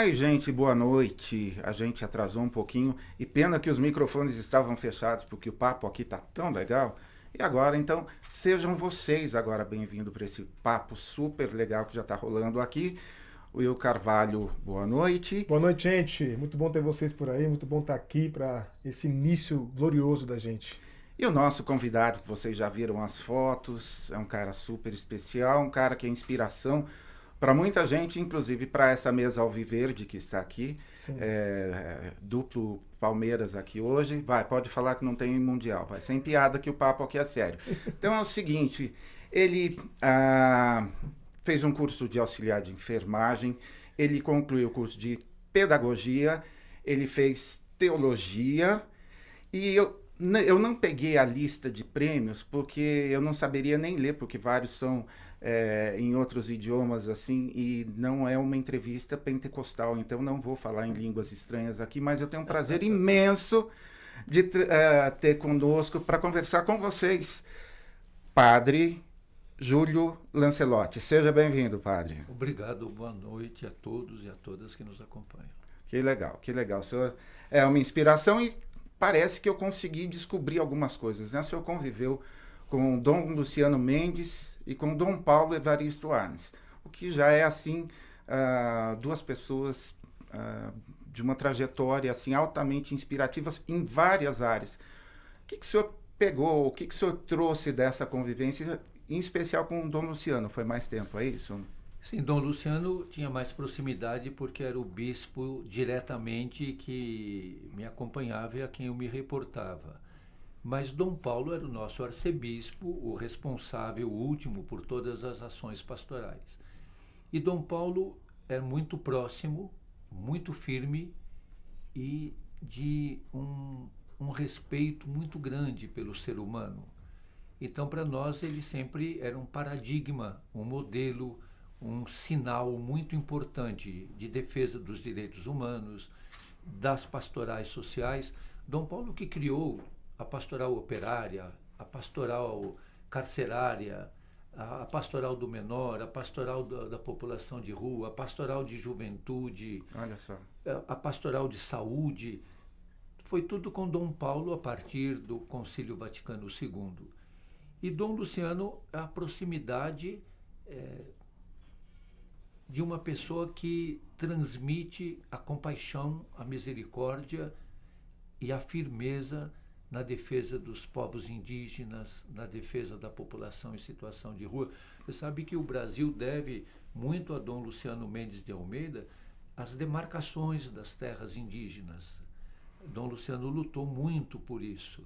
Aí, gente, boa noite. A gente atrasou um pouquinho e pena que os microfones estavam fechados porque o papo aqui tá tão legal. E agora, então, sejam vocês agora bem-vindos para esse papo super legal que já está rolando aqui. Will Carvalho, boa noite. Boa noite, gente. Muito bom ter vocês por aí, muito bom estar aqui para esse início glorioso da gente. E o nosso convidado, que vocês já viram as fotos, é um cara super especial, um cara que é inspiração para muita gente, inclusive para essa mesa alviverde que está aqui, é, duplo Palmeiras aqui hoje, vai, pode falar que não tem mundial, vai, sem piada que o papo aqui é sério. Então é o seguinte, ele ah, fez um curso de auxiliar de enfermagem, ele concluiu o curso de pedagogia, ele fez teologia e eu eu não peguei a lista de prêmios porque eu não saberia nem ler, porque vários são é, em outros idiomas assim e não é uma entrevista pentecostal, então não vou falar em línguas estranhas aqui, mas eu tenho um prazer imenso de uh, ter conosco para conversar com vocês, Padre Júlio Lancelotti. Seja bem-vindo, Padre. Obrigado, boa noite a todos e a todas que nos acompanham. Que legal, que legal. O senhor é uma inspiração e parece que eu consegui descobrir algumas coisas. Né? O senhor conviveu com Dom Luciano Mendes e com Dom Paulo Evaristo Arnes, o que já é assim uh, duas pessoas uh, de uma trajetória assim altamente inspirativas em várias áreas. O que, que o senhor pegou, o que, que o senhor trouxe dessa convivência, em especial com Dom Luciano? Foi mais tempo, é isso? Sim, Dom Luciano tinha mais proximidade porque era o bispo diretamente que me acompanhava e a quem eu me reportava. Mas Dom Paulo era o nosso arcebispo, o responsável último por todas as ações pastorais. E Dom Paulo é muito próximo, muito firme e de um, um respeito muito grande pelo ser humano. Então, para nós, ele sempre era um paradigma, um modelo, um sinal muito importante de defesa dos direitos humanos, das pastorais sociais. Dom Paulo que criou a pastoral operária, a pastoral carcerária, a, pastoral do menor, a pastoral da, da, população de rua, a pastoral de juventude, Olha só. A, a pastoral de saúde. Foi tudo com Dom Paulo a partir do Concílio Vaticano II. E Dom Luciano, a proximidade é, de uma pessoa que transmite a compaixão, a misericórdia e a firmeza na defesa dos povos indígenas, na defesa da população em situação de rua. Você sabe que o Brasil deve muito a Dom Luciano Mendes de Almeida as demarcações das terras indígenas. Dom Luciano lutou muito por isso,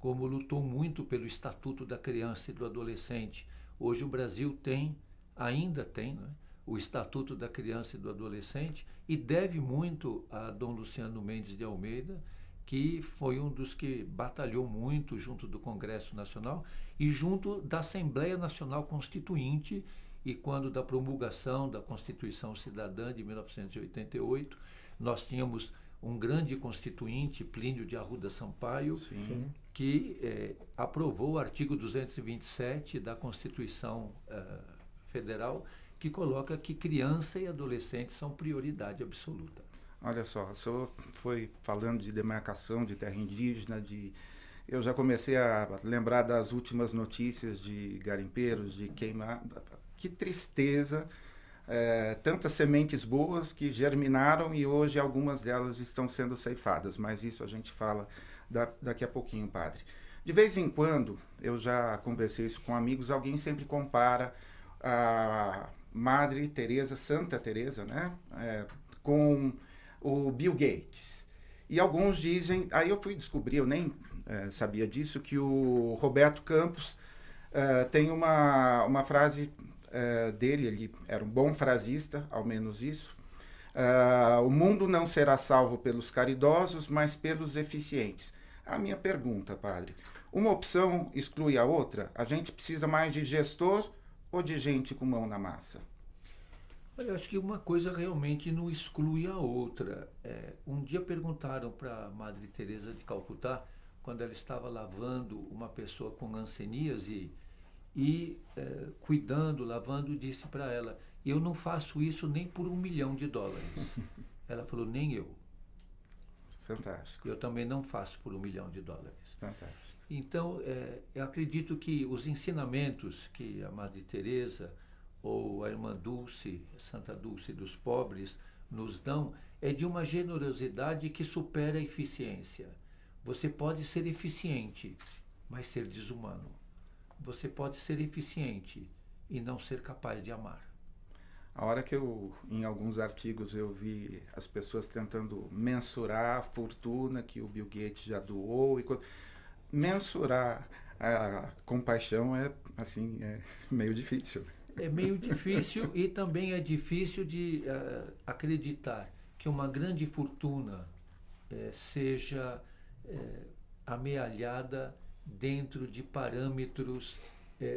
como lutou muito pelo Estatuto da Criança e do Adolescente. Hoje o Brasil tem, ainda tem, né, o Estatuto da Criança e do Adolescente e deve muito a Dom Luciano Mendes de Almeida que foi um dos que batalhou muito junto do Congresso Nacional e junto da Assembleia Nacional Constituinte e quando da promulgação da Constituição Cidadã de 1988, nós tínhamos um grande constituinte, Plínio de Arruda Sampaio, Sim. que eh, aprovou o artigo 227 da Constituição eh, Federal, que coloca que criança e adolescente são prioridade absoluta. Olha só, o senhor foi falando de demarcação de terra indígena, de eu já comecei a lembrar das últimas notícias de garimpeiros, de queimar. Que tristeza! É, tantas sementes boas que germinaram e hoje algumas delas estão sendo ceifadas, mas isso a gente fala da, daqui a pouquinho, padre. De vez em quando, eu já conversei isso com amigos, alguém sempre compara a Madre Teresa, Santa Teresa, né, é, com o Bill Gates. E alguns dizem, aí eu fui descobrir, eu nem é, sabia disso, que o Roberto Campos é, tem uma, uma frase é, dele, ele era um bom frasista, ao menos isso. o mundo não será salvo pelos caridosos, mas pelos eficientes. A minha pergunta, padre, uma opção exclui a outra? A gente precisa mais de gestor ou de gente com mão na massa? Eu acho que uma coisa realmente não exclui a outra. É, um dia perguntaram para a Madre Teresa de Calcutá, quando ela estava lavando uma pessoa com hanseníase e é, cuidando, lavando, disse para ela: Eu não faço isso nem por um milhão de dólares. Ela falou, nem eu. Fantástico. Eu também não faço por um milhão de dólares. Fantástico. Então, é, eu acredito que os ensinamentos que a Madre Teresa ou a Irmã Dulce, Santa Dulce dos pobres, nos dão é de uma generosidade que supera a eficiência. Você pode ser eficiente, mas ser desumano. Você pode ser eficiente e não ser capaz de amar. A hora que eu, em alguns artigos, eu vi as pessoas tentando mensurar a fortuna que o Bill Gates já doou e mensurar a compaixão é assim é meio difícil. É meio difícil e também é difícil de uh, acreditar que uma grande fortuna uh, seja uh, amealhada dentro de parâmetros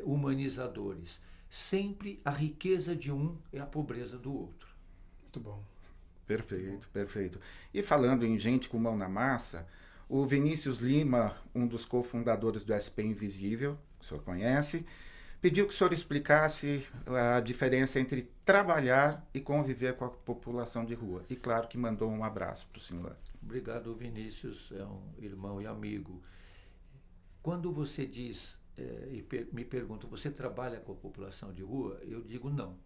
humanizadores. Sempre a riqueza de um é a pobreza do outro. Muito bom. Perfeito, perfeito. E falando em gente com mão na massa, o Vinícius Lima, um dos cofundadores do SP Invisível, que o senhor conhece, pediu que o senhor explicasse a diferença entre trabalhar e conviver com a população de rua. E claro que mandou um abraço para o senhor. Obrigado, Vinícius, é um irmão e amigo. Quando você diz é, e per me pergunta, você trabalha com a população de rua? Eu digo não.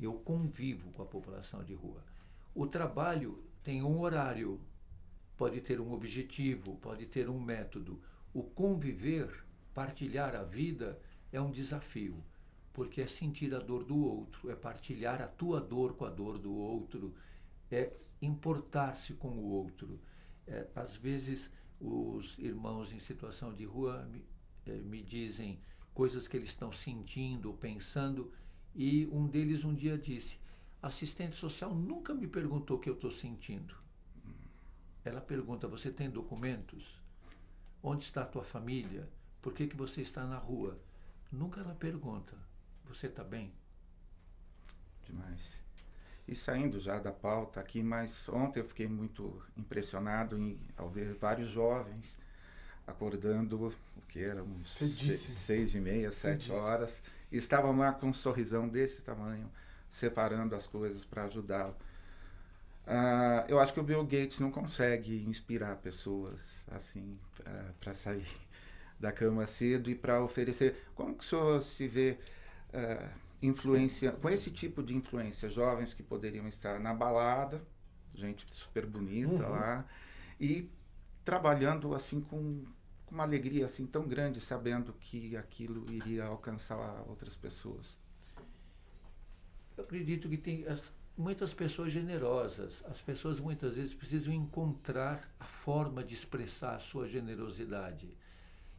Eu convivo com a população de rua. O trabalho tem um horário, pode ter um objetivo, pode ter um método. O conviver, partilhar a vida, é um desafio, porque é sentir a dor do outro, é partilhar a tua dor com a dor do outro, é importar-se com o outro. É, às vezes, os irmãos em situação de rua me, é, me dizem coisas que eles estão sentindo, pensando, e um deles um dia disse: assistente social nunca me perguntou o que eu estou sentindo. Ela pergunta: você tem documentos? Onde está a tua família? Por que, que você está na rua? Nunca ela pergunta: Você está bem? Demais. E saindo já da pauta aqui, mas ontem eu fiquei muito impressionado em, ao ver vários jovens acordando, o que era uns seis, seis, e meia, sete Cedíssimo. horas, e estavam lá com um sorrisão desse tamanho, separando as coisas para ajudá-lo. Uh, eu acho que o Bill Gates não consegue inspirar pessoas assim uh, para sair da cama cedo e para oferecer. Como que o senhor se vê uh, influência, com esse tipo de influência, jovens que poderiam estar na balada, gente super bonita uhum. lá, e trabalhando assim com, com uma alegria assim tão grande, sabendo que aquilo iria alcançar outras pessoas? Eu acredito que tem as, muitas pessoas generosas. As pessoas muitas vezes precisam encontrar a forma de expressar a sua generosidade.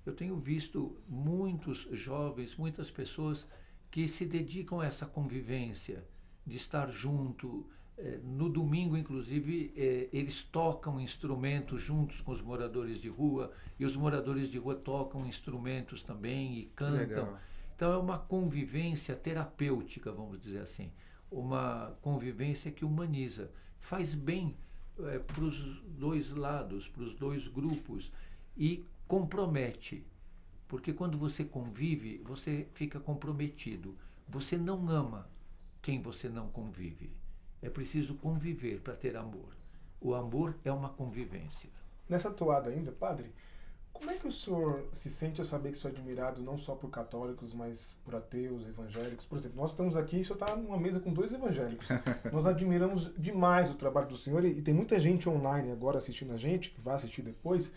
Eu tenho visto muitos jovens, muitas pessoas que se dedicam a essa convivência, de estar junto. Eh, no domingo, inclusive, eh, eles tocam instrumentos juntos com os moradores de rua, e os moradores de rua tocam instrumentos também e cantam. Então, é uma convivência terapêutica, vamos dizer assim. Uma convivência que humaniza. Faz bem eh, para os dois lados, para os dois grupos. E compromete. Porque quando você convive, você fica comprometido. Você não ama quem você não convive. É preciso conviver para ter amor. O amor é uma convivência. Nessa toada ainda, padre, como é que o senhor se sente a saber que sou admirado não só por católicos, mas por ateus, evangélicos? Por exemplo, nós estamos aqui e o senhor está numa mesa com dois evangélicos. nós admiramos demais o trabalho do senhor e, e tem muita gente online agora assistindo a gente, que vai assistir depois,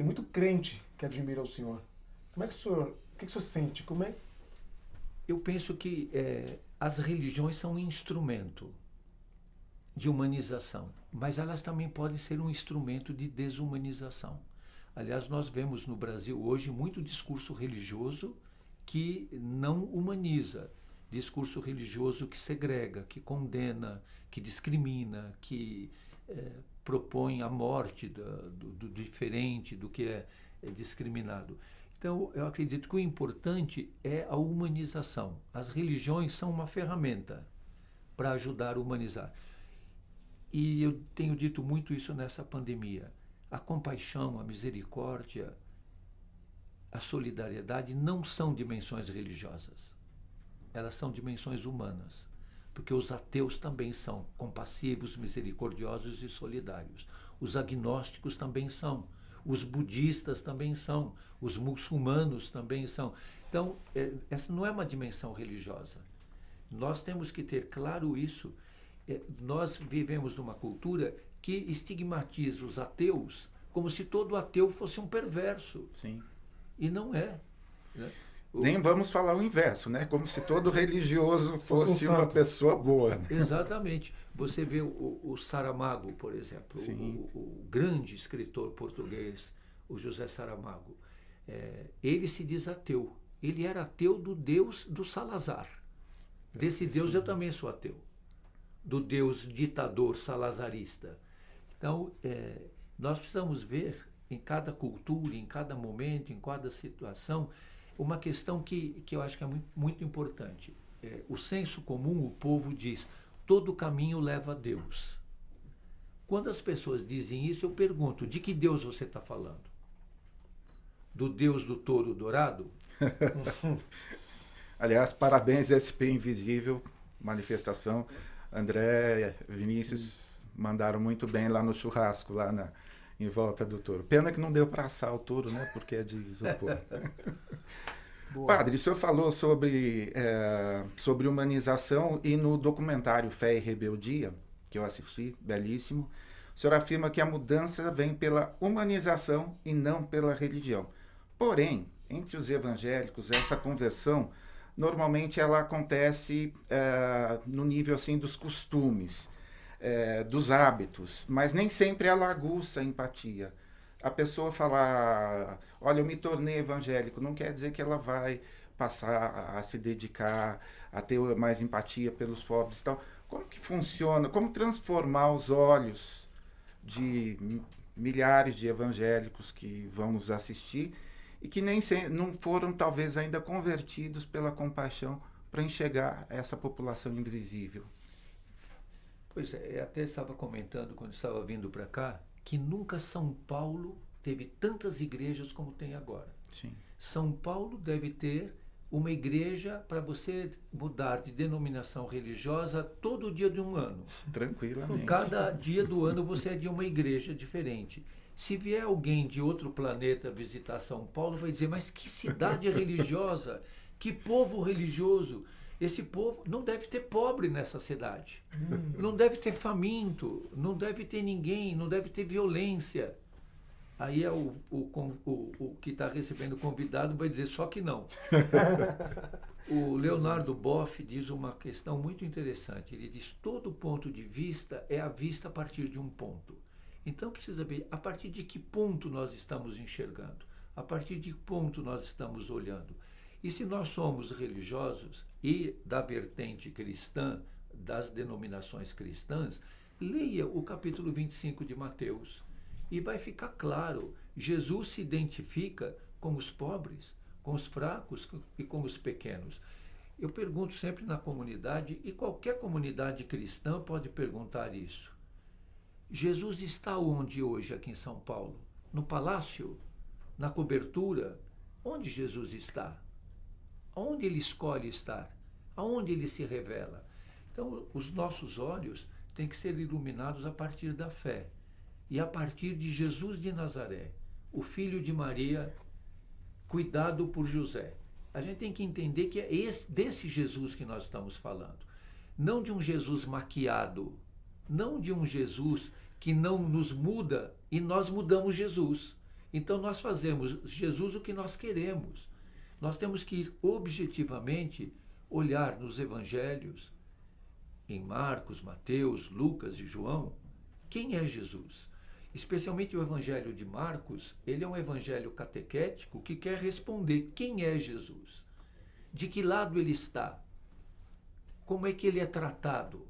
tem muito crente que admira o senhor. Como é que o senhor, o que, o senhor sente? Como é? Eu penso que é, as religiões são um instrumento de humanização, mas elas também podem ser um instrumento de desumanização. Aliás, nós vemos no Brasil hoje muito discurso religioso que não humaniza, discurso religioso que segrega, que condena, que discrimina, que é, propõe a morte do, do, do diferente, do que é, é discriminado. Então, eu acredito que o importante é a humanização. As religiões são uma ferramenta para ajudar a humanizar. E eu tenho dito muito isso nessa pandemia. A compaixão, a misericórdia, a solidariedade não são dimensões religiosas. Elas são dimensões humanas. Porque os ateus também são compassivos, misericordiosos e solidários. Os agnósticos também são. Os budistas também são. Os muçulmanos também são. Então, é, essa não é uma dimensão religiosa. Nós temos que ter claro isso. É, nós vivemos numa cultura que estigmatiza os ateus como se todo ateu fosse um perverso. Sim. E não é. Né? Nem vamos falar o inverso, né? Como se todo religioso fosse um uma pessoa boa. Né? Exatamente. Você vê o, o Saramago, por exemplo, o, o, grande escritor português, o José Saramago. É, ele se diz ateu. Ele era ateu do Deus do Salazar. Desse Sim. Deus eu também sou ateu. Do Deus ditador salazarista. Então, é, nós precisamos ver em cada cultura, em cada momento, em cada situação, uma questão que, que eu acho que é muito, muito importante. É, o senso comum, o povo diz, todo caminho leva a Deus. Quando as pessoas dizem isso, eu pergunto, de que Deus você está falando? Do Deus do touro dourado? Aliás, parabéns SP Invisível, manifestação. André, Vinícius mandaram muito bem lá no churrasco, lá na, em volta do touro. Pena que não deu para assar o touro, né? Porque é de isopor. Padre, o senhor falou sobre, é, sobre humanização e no documentário Fé e Rebeldia, que eu assisti, belíssimo, o senhor afirma que a mudança vem pela humanização e não pela religião. Porém, entre os evangélicos, essa conversão normalmente ela acontece é, no nível assim dos costumes é, dos hábitos, mas nem sempre ela aguça a empatia. A pessoa falar, olha, eu me tornei evangélico, não quer dizer que ela vai passar a, se dedicar, a ter mais empatia pelos pobres. Então, como que funciona? Como transformar os olhos de milhares de evangélicos que vão nos assistir e que nem se, não foram talvez ainda convertidos pela compaixão para enxergar essa população invisível? Pois é, até estava comentando quando estava vindo para cá que nunca São Paulo teve tantas igrejas como tem agora. Sim. São Paulo deve ter uma igreja para você mudar de denominação religiosa todo dia de um ano. Tranquilamente. Cada dia do ano você é de uma igreja diferente. Se vier alguém de outro planeta visitar São Paulo, vai dizer: Mas que cidade religiosa! Que povo religioso! Esse povo não deve ter pobre nessa cidade. Hum. Não deve ter faminto, não deve ter ninguém, não deve ter violência. Aí é o, o, o, o que está recebendo o convidado vai dizer só que não. o Leonardo Boff diz uma questão muito interessante. Ele diz: todo ponto de vista é a vista a partir de um ponto. Então precisa ver a partir de que ponto nós estamos enxergando, a partir de que ponto nós estamos olhando. E se nós somos religiosos e da vertente cristã, das denominações cristãs, leia o capítulo 25 de Mateus e vai ficar claro: Jesus se identifica com os pobres, com os fracos e com os pequenos. Eu pergunto sempre na comunidade, e qualquer comunidade cristã pode perguntar isso. Jesus está onde hoje aqui em São Paulo? No palácio? Na cobertura? Onde Jesus está? Onde ele escolhe estar? Aonde ele se revela? Então, os nossos olhos têm que ser iluminados a partir da fé e a partir de Jesus de Nazaré, o filho de Maria, cuidado por José. A gente tem que entender que é esse, desse Jesus que nós estamos falando. Não de um Jesus maquiado, não de um Jesus que não nos muda e nós mudamos Jesus. Então nós fazemos Jesus o que nós queremos. Nós temos que objetivamente olhar nos evangelhos, em Marcos, Mateus, Lucas e João, quem é Jesus. Especialmente o evangelho de Marcos, ele é um evangelho catequético que quer responder quem é Jesus, de que lado ele está, como é que ele é tratado,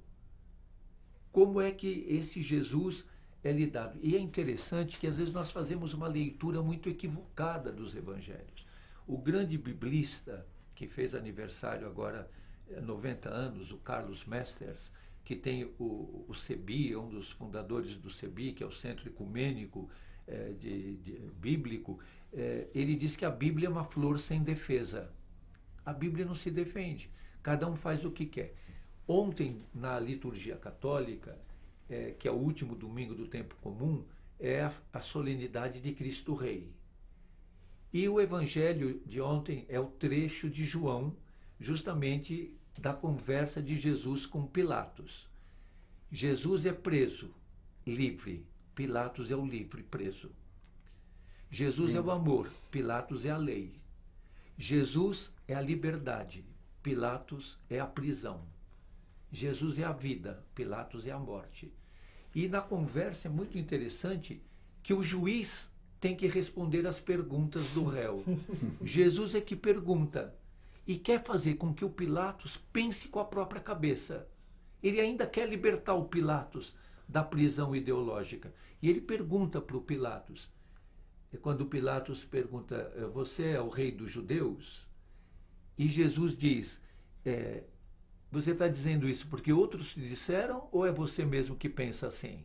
como é que esse Jesus é lidado. E é interessante que às vezes nós fazemos uma leitura muito equivocada dos evangelhos. O grande biblista que fez aniversário agora 90 eh, anos, o Carlos Mesters, que tem o, o CEBI, é um dos fundadores do CEBI, que é o Centro Ecumênico é, de, de, Bíblico, é, ele diz que a Bíblia é uma flor sem defesa. A Bíblia não se defende, cada um faz o que quer. Ontem, na liturgia católica, é, que é o último domingo do tempo comum, é a, a solenidade de Cristo Rei. E o evangelho de ontem é o trecho de João, justamente da conversa de Jesus com Pilatos. Jesus é preso, livre. Pilatos é o livre, preso. Jesus é o amor, Pilatos é a lei. Jesus é a liberdade, Pilatos é a prisão. Jesus é a vida, Pilatos é a morte. E na conversa é muito interessante que o juiz tem que responder às perguntas do réu. Jesus é que pergunta e quer fazer com que o Pilatos pense com a própria cabeça. Ele ainda quer libertar o Pilatos da prisão ideológica. E ele pergunta para o Pilatos. E quando Pilatos pergunta, você é o rei dos judeus? E Jesus diz, é, você está dizendo isso porque outros te disseram ou é você mesmo que pensa assim?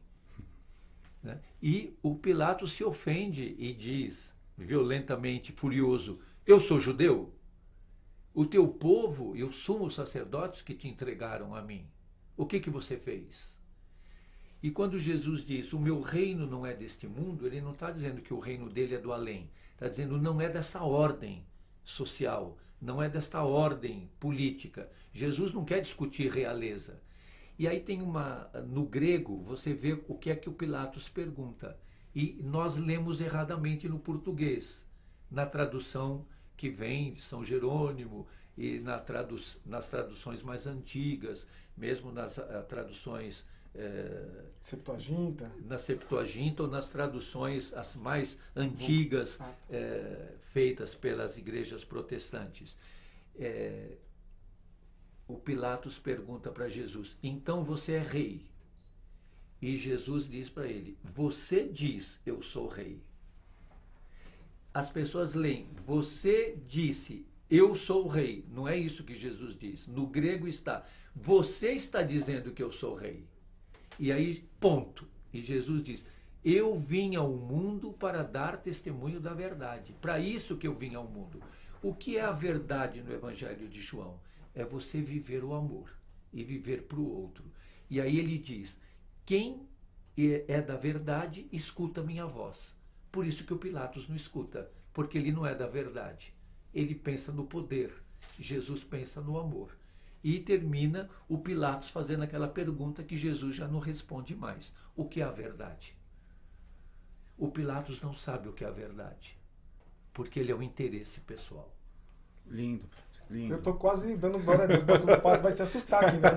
Né? E o Pilatos se ofende e diz, violentamente furioso: Eu sou judeu? O teu povo e os sumos sacerdotes que te entregaram a mim, o que, que você fez? E quando Jesus diz: O meu reino não é deste mundo, ele não está dizendo que o reino dele é do além, está dizendo não é dessa ordem social, não é desta ordem política. Jesus não quer discutir realeza. E aí tem uma. No grego, você vê o que é que o Pilatos pergunta. E nós lemos erradamente no português, na tradução que vem de São Jerônimo e na tradu nas traduções mais antigas, mesmo nas uh, traduções. É, Septuaginta? Na Septuaginta ou nas traduções as mais antigas é, feitas pelas igrejas protestantes. É, o Pilatos pergunta para Jesus: Então você é rei? E Jesus diz para ele: Você diz, eu sou rei. As pessoas leem: Você disse, eu sou rei. Não é isso que Jesus diz. No grego está: Você está dizendo que eu sou rei. E aí, ponto. E Jesus diz: Eu vim ao mundo para dar testemunho da verdade. Para isso que eu vim ao mundo. O que é a verdade no Evangelho de João? É você viver o amor e viver para o outro. E aí ele diz: quem é, é da verdade, escuta minha voz. Por isso que o Pilatos não escuta, porque ele não é da verdade. Ele pensa no poder. Jesus pensa no amor. E termina o Pilatos fazendo aquela pergunta que Jesus já não responde mais: o que é a verdade? O Pilatos não sabe o que é a verdade, porque ele é o interesse pessoal. Lindo. Lindo. Eu tô quase dando glória a Deus, mas o padre vai se assustar aqui né,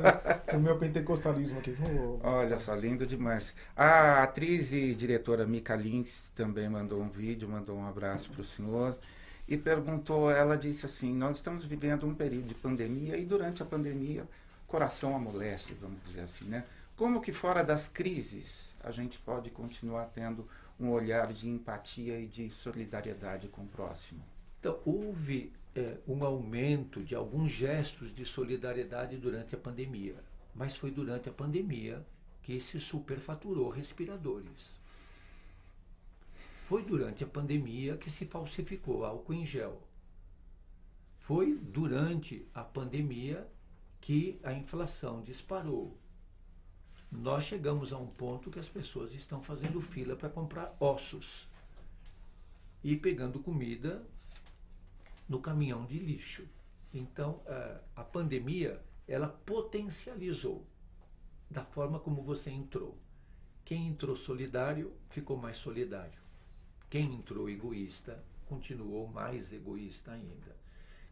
no meu pentecostalismo aqui. Oh, Olha só, lindo demais. A atriz e diretora Mica Lins também mandou um vídeo, mandou um abraço para o senhor e perguntou, ela disse assim, nós estamos vivendo um período de pandemia e durante a pandemia coração amolece, vamos dizer assim, né? Como que fora das crises a gente pode continuar tendo um olhar de empatia e de solidariedade com o próximo? Então, houve é, um aumento de alguns gestos de solidariedade durante a pandemia, mas foi durante a pandemia que se superfaturou respiradores. Foi durante a pandemia que se falsificou álcool em gel. Foi durante a pandemia que a inflação disparou. Nós chegamos a um ponto que as pessoas estão fazendo fila para comprar ossos e pegando comida no caminhão de lixo. Então, a pandemia, ela potencializou da forma como você entrou. Quem entrou solidário, ficou mais solidário. Quem entrou egoísta, continuou mais egoísta ainda.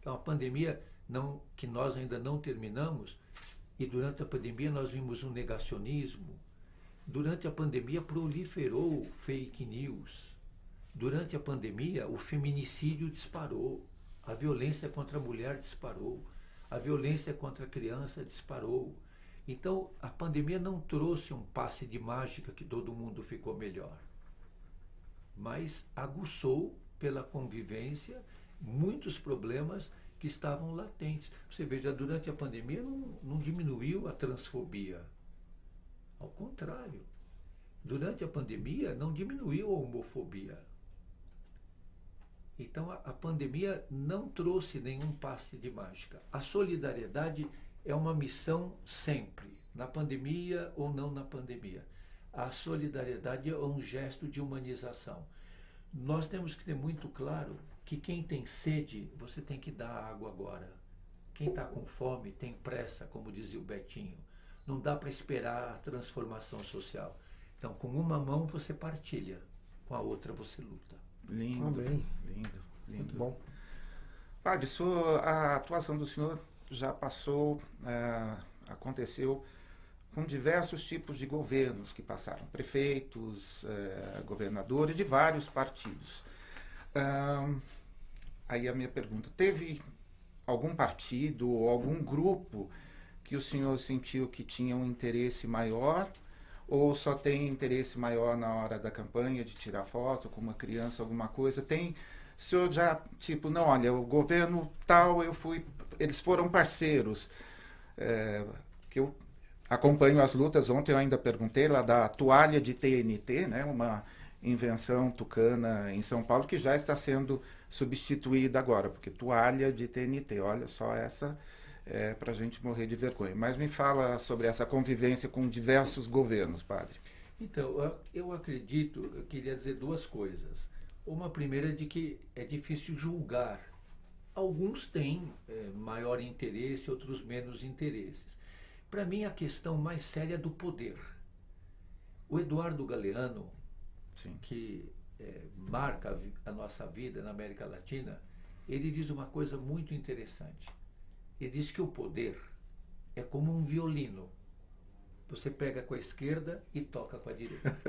Então, a pandemia, não, que nós ainda não terminamos, e durante a pandemia nós vimos um negacionismo. Durante a pandemia proliferou fake news. Durante a pandemia, o feminicídio disparou. A violência contra a mulher disparou. A violência contra a criança disparou. Então, a pandemia não trouxe um passe de mágica que todo mundo ficou melhor, mas aguçou pela convivência muitos problemas que estavam latentes. Você veja, durante a pandemia não, não diminuiu a transfobia. Ao contrário, durante a pandemia não diminuiu a homofobia. Então a, a pandemia não trouxe nenhum passe de mágica. A solidariedade é uma missão sempre, na pandemia ou não na pandemia. A solidariedade é um gesto de humanização. Nós temos que ter muito claro que quem tem sede, você tem que dar água agora. Quem está com fome tem pressa, como dizia o Betinho. Não dá para esperar a transformação social. Então, com uma mão você partilha, com a outra você luta. Lindo, Amém. lindo, lindo. Muito bom. Padre, sua, a atuação do senhor já passou, eh, aconteceu com diversos tipos de governos que passaram, prefeitos, eh, governadores de vários partidos. Aí a minha pergunta, teve algum partido ou algum grupo que o senhor sentiu que tinha um interesse maior ou só tem interesse maior na hora da campanha de tirar foto com uma criança, alguma coisa? Tem o senhor já, tipo, não, olha, o governo tal, eu fui, eles foram parceiros. É, que eu acompanho as lutas, ontem eu ainda perguntei lá da toalha de TNT, né, uma invenção tucana em São Paulo que já está sendo substituída agora, porque toalha de TNT, olha só essa é para a gente morrer de vergonha. Mas me fala sobre essa convivência com diversos governos, padre. Então, eu- acredito, eu queria dizer duas coisas. Uma primeira é de que é difícil julgar. Alguns têm eh, maior interesse, outros menos interesses. Para mim, a questão mais séria é do poder. O Eduardo Galeano, Sim. que eh, marca a nossa vida na América Latina, ele diz uma coisa muito interessante. Ele diz que o poder é como um violino. Você pega com a esquerda e toca com a direita.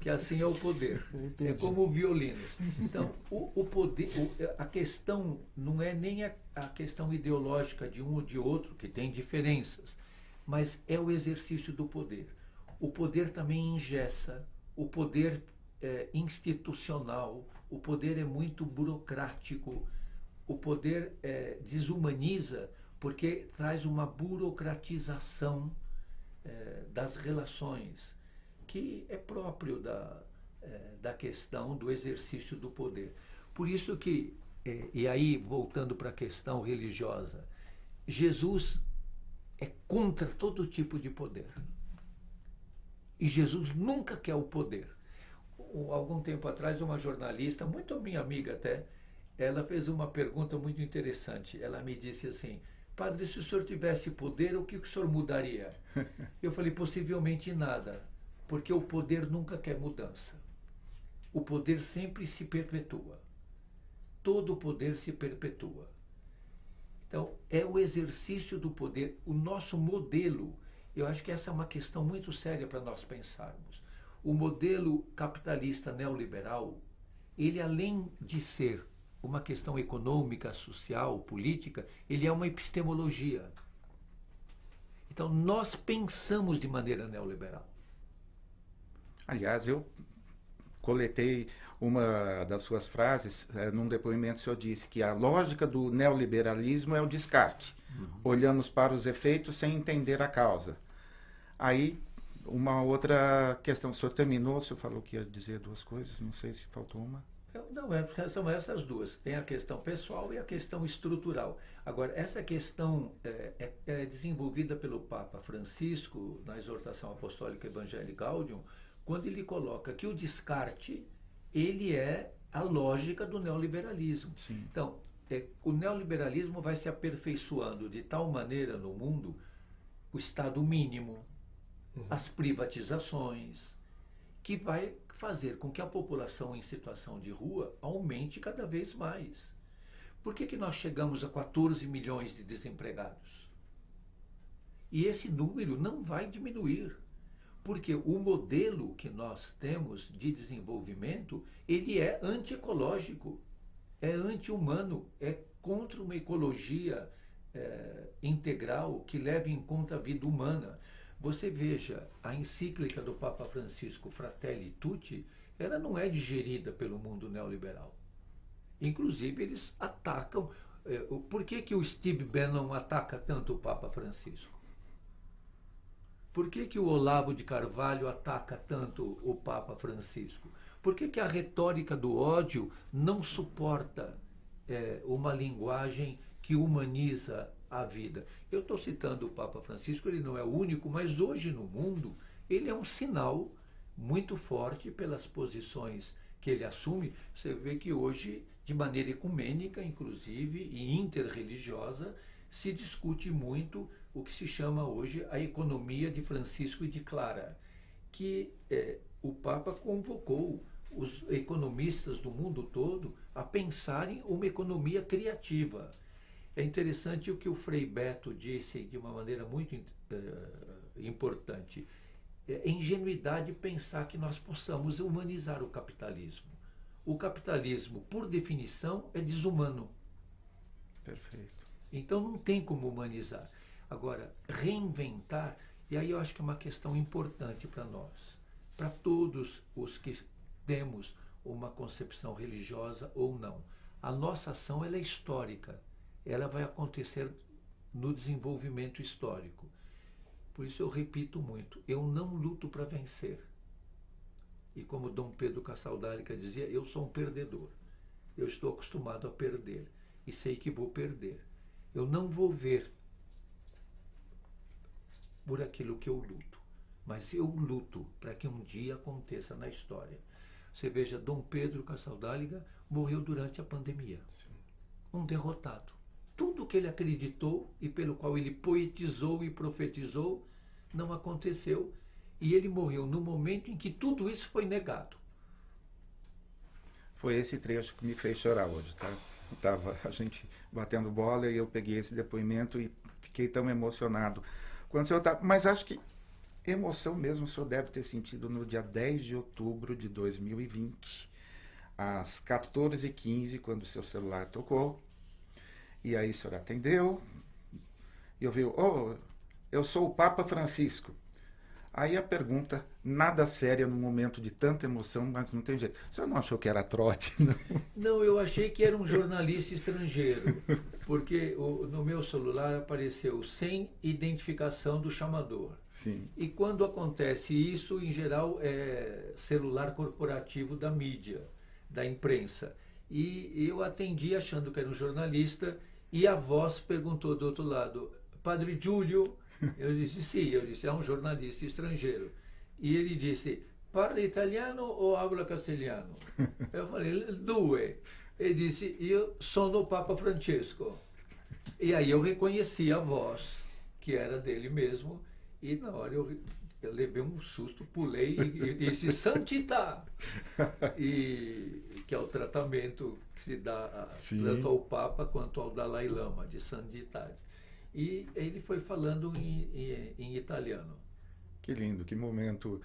que assim é o poder. É como o violino. Então, o, o poder, o- a questão não é nem a, a questão ideológica de um ou de outro, que tem diferenças, mas é o exercício do poder. O poder também engessa, o poder é institucional, o poder é muito burocrático, o poder é, desumaniza porque traz uma burocratização eh, das relações que é próprio da, eh, da questão do exercício do poder. Por isso que, eh, e aí voltando para a questão religiosa, Jesus é contra todo tipo de poder. E Jesus nunca quer o poder. Algum tempo atrás, uma jornalista, muito minha amiga até, ela fez uma pergunta muito interessante. Ela me disse assim: Padre, se o senhor tivesse poder, o que o senhor mudaria? Eu falei: possivelmente nada, porque o poder nunca quer mudança. O poder sempre se perpetua. Todo o poder se perpetua. Então, é o exercício do poder, o nosso modelo. Eu acho que essa é uma questão muito séria para nós pensarmos. O modelo capitalista neoliberal, ele além de ser uma questão econômica, social, política, ele é uma epistemologia. Então, nós pensamos de maneira neoliberal. Aliás, eu coletei uma das suas frases eh, num depoimento. O senhor disse que a lógica do neoliberalismo é o descarte. Olhamos para os efeitos sem entender a causa. Aí, uma outra questão. O senhor terminou, o senhor falou que ia dizer duas coisas, não sei se faltou uma. Eu- Não, é, são essas duas. Tem a questão pessoal e a questão estrutural. Agora, essa questão é, é- é desenvolvida pelo Papa Francisco na exortação apostólica Evangelii Gaudium, quando ele coloca que o descarte ele é a lógica do neoliberalismo. Sim. Então, é, o neoliberalismo vai se aperfeiçoando de tal maneira no mundo o Estado mínimo, as privatizações, que vai fazer com que a população em situação de rua aumente cada vez mais. Por que, que nós chegamos a 14 milhões de desempregados? E esse número não vai diminuir, porque o modelo que nós temos de desenvolvimento, ele é antiecológico, é anti-humano, é contra uma ecologia eh, integral que leve em conta a vida humana. Você veja, a encíclica do Papa Francisco, Fratelli Tutti, ela não é digerida pelo mundo neoliberal. Inclusive, eles atacam. eh, por que, que o Steve Bannon ataca tanto o Papa Francisco? Por que, que o Olavo de Carvalho ataca tanto o Papa Francisco? Por que, que a retórica do ódio não suporta eh, uma linguagem que humaniza a vida. Eu estou citando o Papa Francisco, ele não é o único, mas hoje no mundo ele é um sinal muito forte pelas posições que ele assume. Você vê que hoje, de maneira ecumênica, inclusive, e interreligiosa, se discute muito o que se chama hoje a economia de Francisco e de Clara, que é, o Papa convocou os economistas do mundo todo a pensarem uma economia criativa. É interessante o que o Frei Beto disse de uma maneira muito uh, importante. É ingenuidade pensar que nós possamos humanizar o capitalismo. O capitalismo, por definição, é desumano. Perfeito. Então não tem como humanizar. Agora, reinventar, e aí eu acho que é uma questão importante para nós, para todos os que temos uma concepção religiosa ou não. A nossa ação é histórica, ela vai acontecer no desenvolvimento histórico. Por isso eu repito muito, eu não luto para vencer. E como Dom Pedro Cassaldálica dizia, eu sou um perdedor. Eu estou acostumado a perder e sei que vou perder. Eu não vou ver por aquilo que eu luto, mas eu luto para que um dia aconteça na história. Você veja, Dom Pedro Cassaldáliga morreu durante a pandemia. Sim. Um derrotado. Tudo que ele acreditou e pelo qual ele poetizou e profetizou não aconteceu. E ele morreu no momento em que tudo isso foi negado. Foi esse trecho que me fez chorar hoje, tá? Tava a gente batendo bola e eu peguei esse depoimento e fiquei tão emocionado. Quando o senhor tá, mas acho que emoção mesmo o senhor deve ter sentido no dia 10 de outubro de 2020, às 14h15, quando o seu celular tocou. E aí o senhor atendeu. E eu vi, oh, eu sou o Papa Francisco. Aí a pergunta, nada séria no momento de tanta emoção, mas não tem jeito. O senhor não achou que era trote? Não, não eu achei que era um jornalista estrangeiro, porque o, no meu celular apareceu sem identificação do chamador. Sim. E quando acontece isso, em geral, é celular corporativo da mídia, da imprensa. E eu atendi achando que era um jornalista e a voz perguntou do outro lado, Padre Júlio eu disse, sim. Eu disse, é um jornalista estrangeiro. E ele disse, parla italiano ou habla castelhano? Eu falei, due. Ele disse, eu sou do Papa Francesco. E aí eu reconheci a voz, que era dele mesmo, e na hora eu, eu levei um susto, pulei e, disse, Santità! E, que é o tratamento que se dá tanto ao Papa quanto ao Dalai Lama, de santidade e ele foi falando em, em, em italiano. Que lindo, que momento.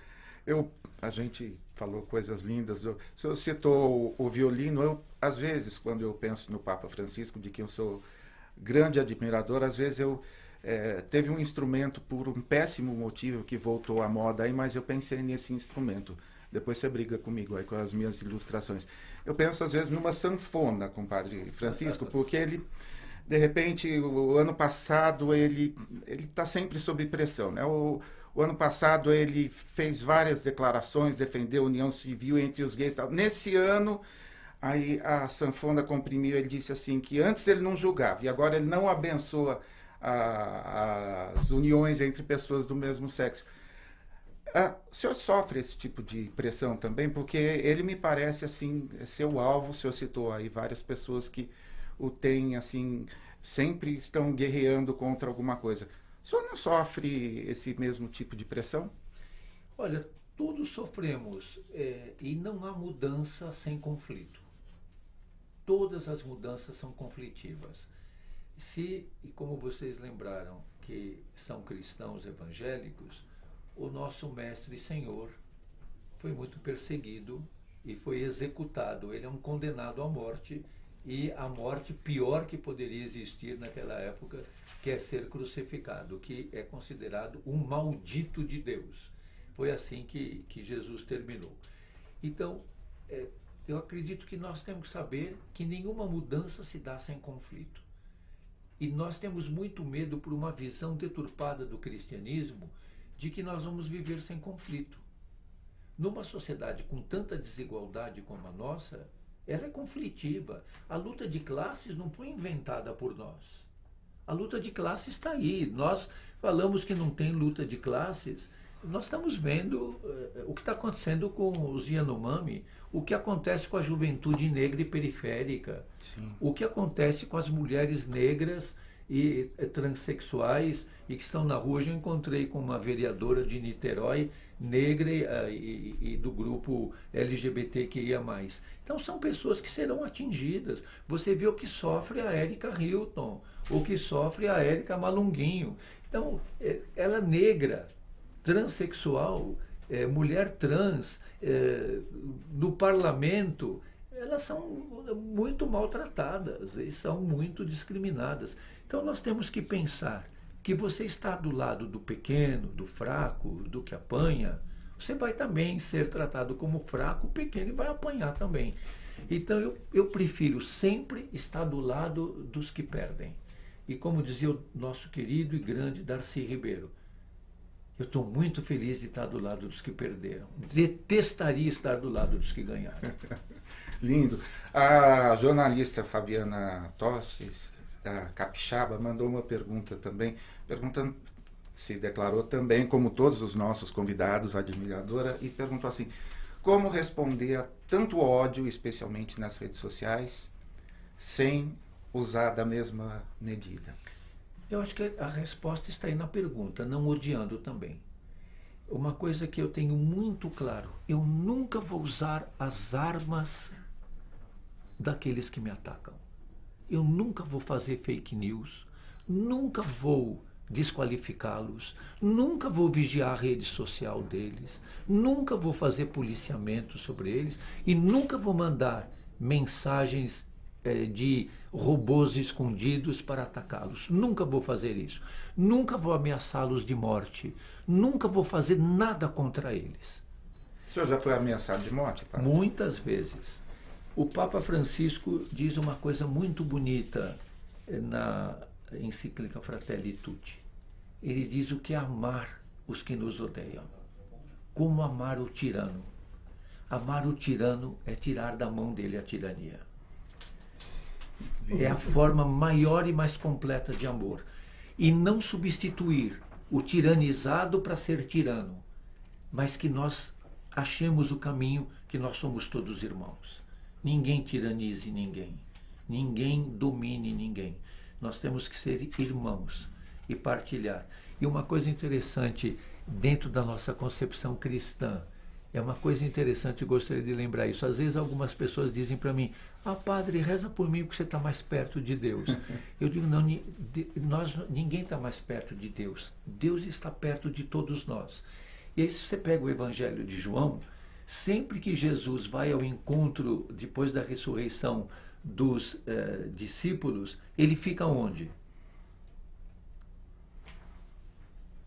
Eu, a gente falou coisas lindas. O senhor citou o, o violino. Eu, às vezes, quando eu penso no Papa Francisco, de quem eu sou grande admirador, às vezes eu é, teve um instrumento por um péssimo motivo que voltou à moda aí, mas eu pensei nesse instrumento. Depois você briga comigo aí com as minhas ilustrações. Eu penso às vezes numa sanfona, compadre Francisco, porque ele de repente, o, o ano passado ele ele está sempre sob pressão, né? O, o ano passado ele fez várias declarações, defendeu a união civil entre os gays. Tal. Nesse ano, aí a sanfona comprimiu, ele disse assim que antes ele não julgava e agora ele não abençoa a, as uniões entre pessoas do mesmo sexo. Ah, o senhor sofre esse tipo de pressão também? Porque ele me parece assim, ser o alvo, o senhor citou aí várias pessoas que o tem, assim, sempre estão guerreando contra alguma coisa. O senhor não sofre esse mesmo tipo de pressão? Olha, todos sofremos é, e não há mudança sem conflito. Todas as mudanças são conflitivas. Se, e como vocês lembraram que são cristãos evangélicos, o nosso mestre e senhor foi muito perseguido e foi executado. Ele é um condenado à morte e a morte pior que poderia existir naquela época, que é ser crucificado, que é considerado um maldito de Deus. Foi assim que, que Jesus terminou. Então, é, eu acredito que nós temos que saber que nenhuma mudança se dá sem conflito. E nós temos muito medo por uma visão deturpada do cristianismo de que nós vamos viver sem conflito. Numa sociedade com tanta desigualdade como a nossa, ela é conflitiva. A luta de classes não foi inventada por nós. A luta de classes está aí. Nós falamos que não tem luta de classes. Nós estamos vendo uh, o que está acontecendo com os Yanomami, o que acontece com a juventude negra e periférica, Sim. o que acontece com as mulheres negras e uh, transexuais e que estão na rua. Eu encontrei com uma vereadora de Niterói negra uh, e, e, do grupo LGBTQIA+. Então são pessoas que serão atingidas. Você vê o que sofre a Érica Hilton, o que sofre a Érica Malunguinho. Então, é, ela é negra, transexual, é, mulher trans, é, no parlamento, elas são muito maltratadas e são muito discriminadas. Então nós temos que pensar que você está do lado do pequeno, do fraco, do que apanha, você vai também ser tratado como fraco, pequeno e vai apanhar também. Então eu, eu prefiro sempre estar do lado dos que perdem. E como dizia o nosso querido e grande Darcy Ribeiro, eu estou muito feliz de estar do lado dos que perderam. Detestaria estar do lado dos que ganharam. Lindo. A jornalista Fabiana Tostes, a Capixaba, mandou uma pergunta também, perguntando, se declarou também, como todos os nossos convidados, admiradora, e perguntou assim: como responder a tanto ódio, especialmente nas redes sociais, sem usar da mesma medida? Eu acho que a resposta está aí na pergunta, não odiando também. Uma coisa que eu tenho muito claro: eu nunca vou usar as armas daqueles que me atacam. Eu nunca vou fazer fake news, nunca vou desqualificá-los, nunca vou vigiar a rede social deles, nunca vou fazer policiamento sobre eles e nunca vou mandar mensagens é, de robôs escondidos para atacá-los. Nunca vou fazer isso. Nunca vou ameaçá-los de morte. Nunca vou fazer nada contra eles. O senhor já foi ameaçado de morte? Pai? Muitas vezes. O Papa Francisco diz uma coisa muito bonita eh, na encíclica Fratelli Tutti. Ele diz o que é amar os que nos odeiam. Como amar o tirano. Amar o tirano é tirar da mão dele a tirania. É a forma maior e mais completa de amor. E não substituir o tiranizado para ser tirano, mas que nós achemos o caminho que nós somos todos irmãos. Ninguém tiranize ninguém. Ninguém domine ninguém. Nós temos que ser irmãos e partilhar. E uma coisa interessante dentro da nossa concepção cristã, é uma coisa interessante, eu gostaria de lembrar isso. Às vezes algumas pessoas dizem para mim: Ah, padre, reza por mim porque você está mais perto de Deus. Eu digo: Não, nós, ninguém está mais perto de Deus. Deus está perto de todos nós. E aí, se você pega o Evangelho de João, sempre que Jesus vai ao encontro, depois da ressurreição dos eh, discípulos, ele fica onde?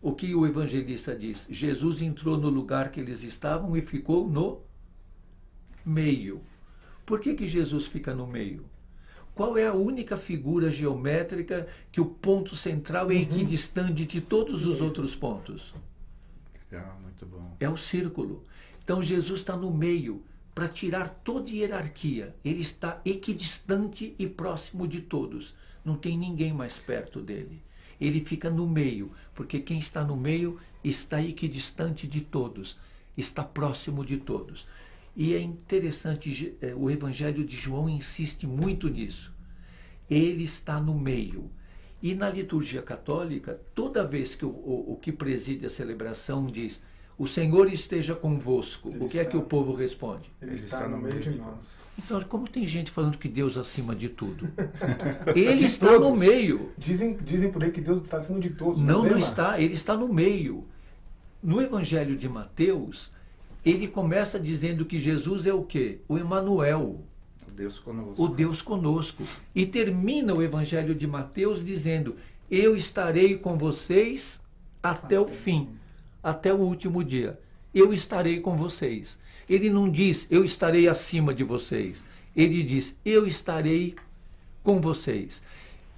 o que o evangelista diz? Jesus entrou no lugar que eles estavam e ficou no meio. Por que, que Jesus fica no meio? Qual é a única figura geométrica que o ponto central é uhum. equidistante de todos os outros pontos? Legal, muito bom. É o círculo. Então Jesus está no meio para tirar toda hierarquia. Ele está equidistante e próximo de todos. Não tem ninguém mais perto dele ele fica no meio, porque quem está no meio está equidistante de todos, está próximo de todos. E é interessante, é, o Evangelho de João insiste muito nisso. Ele está no meio. E na liturgia católica, toda vez que o, o, o que preside a celebração diz o Senhor esteja convosco. Ele o que está, é que o povo responde? Ele, ele está, está, no meio de nós. Então, como tem gente falando que Deus acima de tudo? Ele de está todos. no meio. Dizem, dizem por aí que Deus está acima de todos. Não, não está. Ele está no meio. No Evangelho de Mateus, ele começa dizendo que Jesus é o quê? O Emanuel. O Deus conosco. O Deus conosco. E termina o Evangelho de Mateus dizendo: Eu estarei com vocês até, até o fim até o último dia. Eu estarei com vocês. Ele não diz, eu estarei acima de vocês. Ele diz, eu estarei com vocês.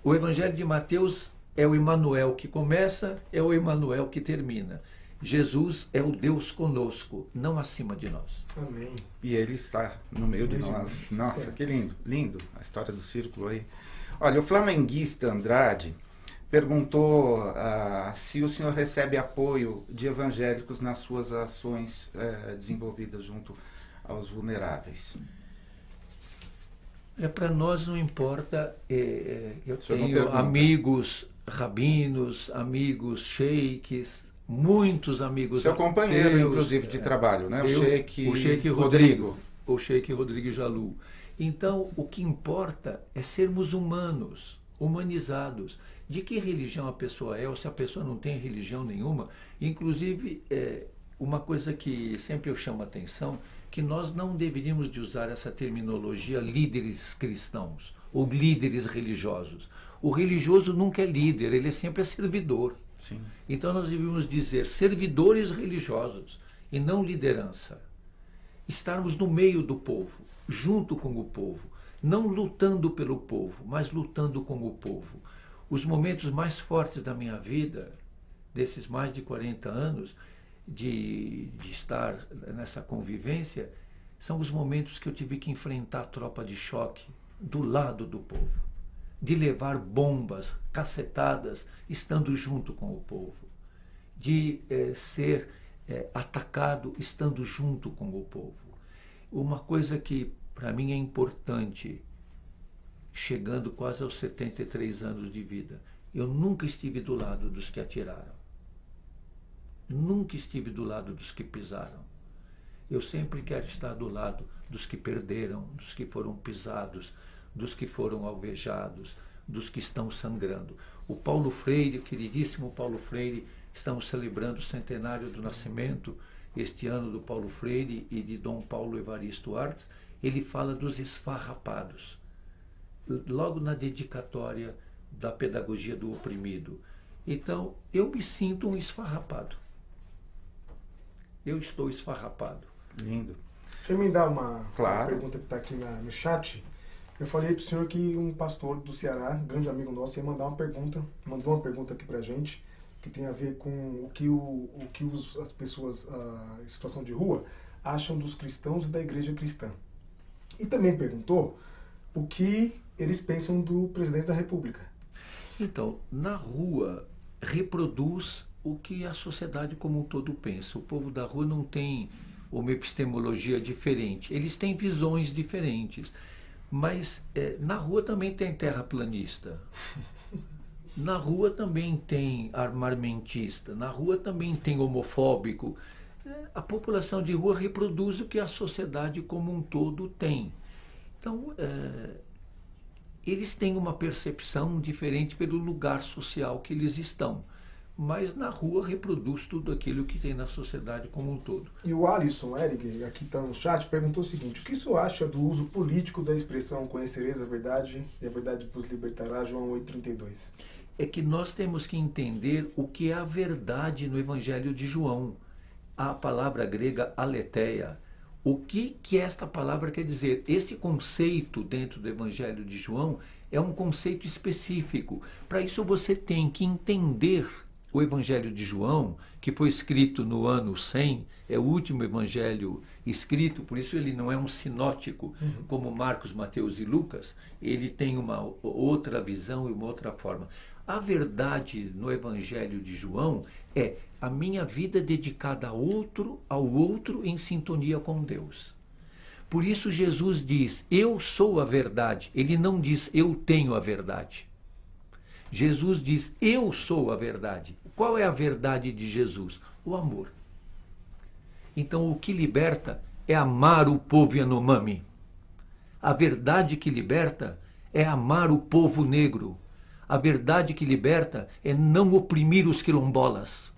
O Evangelho de Mateus é o Emanuel que começa, é o Emanuel que termina. Jesus é o Deus conosco, não acima de nós. Amém. E ele está no meio de nós. Nossa, que lindo, lindo a história do círculo aí. Olha, o flamenguista Andrade perguntou ah, se o senhor recebe apoio de evangélicos nas suas ações eh, desenvolvidas junto aos vulneráveis. É para nós não importa. é, é, eu tenho amigos rabinos, amigos sheiks, muitos amigos. Seu companheiro, inclusive, de é, trabalho, né? O eu- Sheik, o Sheik Rodrigo. o Sheik Rodrigo Jalu. Então, o que importa é sermos humanos, humanizados. De que religião a pessoa é, ou se a pessoa não tem religião nenhuma. Inclusive, é, uma coisa que sempre eu chamo a atenção, que nós não deveríamos de usar essa terminologia líderes cristãos ou líderes religiosos. O religioso nunca é líder, ele é sempre servidor. Sim. Então nós devíamos dizer servidores religiosos e não liderança. Estarmos no meio do povo, junto com o povo, não lutando pelo povo, mas lutando com o povo. Os momentos mais fortes da minha vida, desses mais de 40 anos de, de estar nessa convivência, são os momentos que eu tive que enfrentar a tropa de choque do lado do povo de levar bombas, cacetadas, estando junto com o povo, de eh, ser eh, atacado estando junto com o povo. Uma coisa que para mim é importante, chegando quase aos 73 anos de vida, eu nunca estive do lado dos que atiraram. Nunca estive do lado dos que pisaram. Eu sempre quero estar do lado dos que perderam, dos que foram pisados, dos que foram alvejados, dos que estão sangrando. O Paulo Freire, queridíssimo Paulo Freire, estamos celebrando o centenário do nascimento este ano do Paulo Freire e de Dom Paulo Evaristo Artes. Ele fala dos esfarrapados. Logo na dedicatória da pedagogia do oprimido. Então, eu me sinto um esfarrapado. Eu estou esfarrapado. Lindo. Deixa eu emendar uma, Claro. uma pergunta que está aqui na- no chat. Eu falei para o senhor que um pastor do Ceará, grande amigo nosso, ia mandar uma pergunta, mandou uma pergunta aqui para gente, que tem a ver com o que, o, o que os, as pessoas ah, em situação de rua acham dos cristãos e da igreja cristã. E também perguntou o que eles pensam do presidente da República. Então, na rua, reproduz o que a sociedade como um todo pensa. O povo da rua não tem uma epistemologia diferente. Eles têm visões diferentes. Mas eh, na rua também tem terraplanista. Na rua também tem armamentista. Na rua também tem homofóbico. Eh, A população de rua reproduz o que a sociedade como um todo tem. Então, eh, eles têm uma percepção diferente pelo lugar social que eles estão. Mas na rua reproduz tudo aquilo que tem na sociedade como um todo. E o Alisson Erig, aqui está no chat, perguntou o seguinte: o que o senhor acha do uso político da expressão conhecereis a verdade e a verdade vos libertará, João 8,32? É que nós temos que entender o que é a verdade no Evangelho de João. A palavra grega aletheia. O que, que esta palavra quer dizer? Este conceito dentro do Evangelho de João é um conceito específico. Para isso você tem que entender o Evangelho de João, que foi escrito no ano 100, é o último evangelho escrito, por isso ele não é um sinótico como Marcos, Mateus e Lucas, ele tem uma outra visão e uma outra forma. A verdade no Evangelho de João é a minha vida dedicada a outro, ao outro em sintonia com Deus. Por isso Jesus diz: Eu sou a verdade. Ele não diz eu tenho a verdade. Jesus diz: Eu sou a verdade. Qual é a verdade de Jesus? O amor. Então o que liberta é amar o povo Yanomami. A verdade que liberta é amar o povo negro. A verdade que liberta é não oprimir os quilombolas.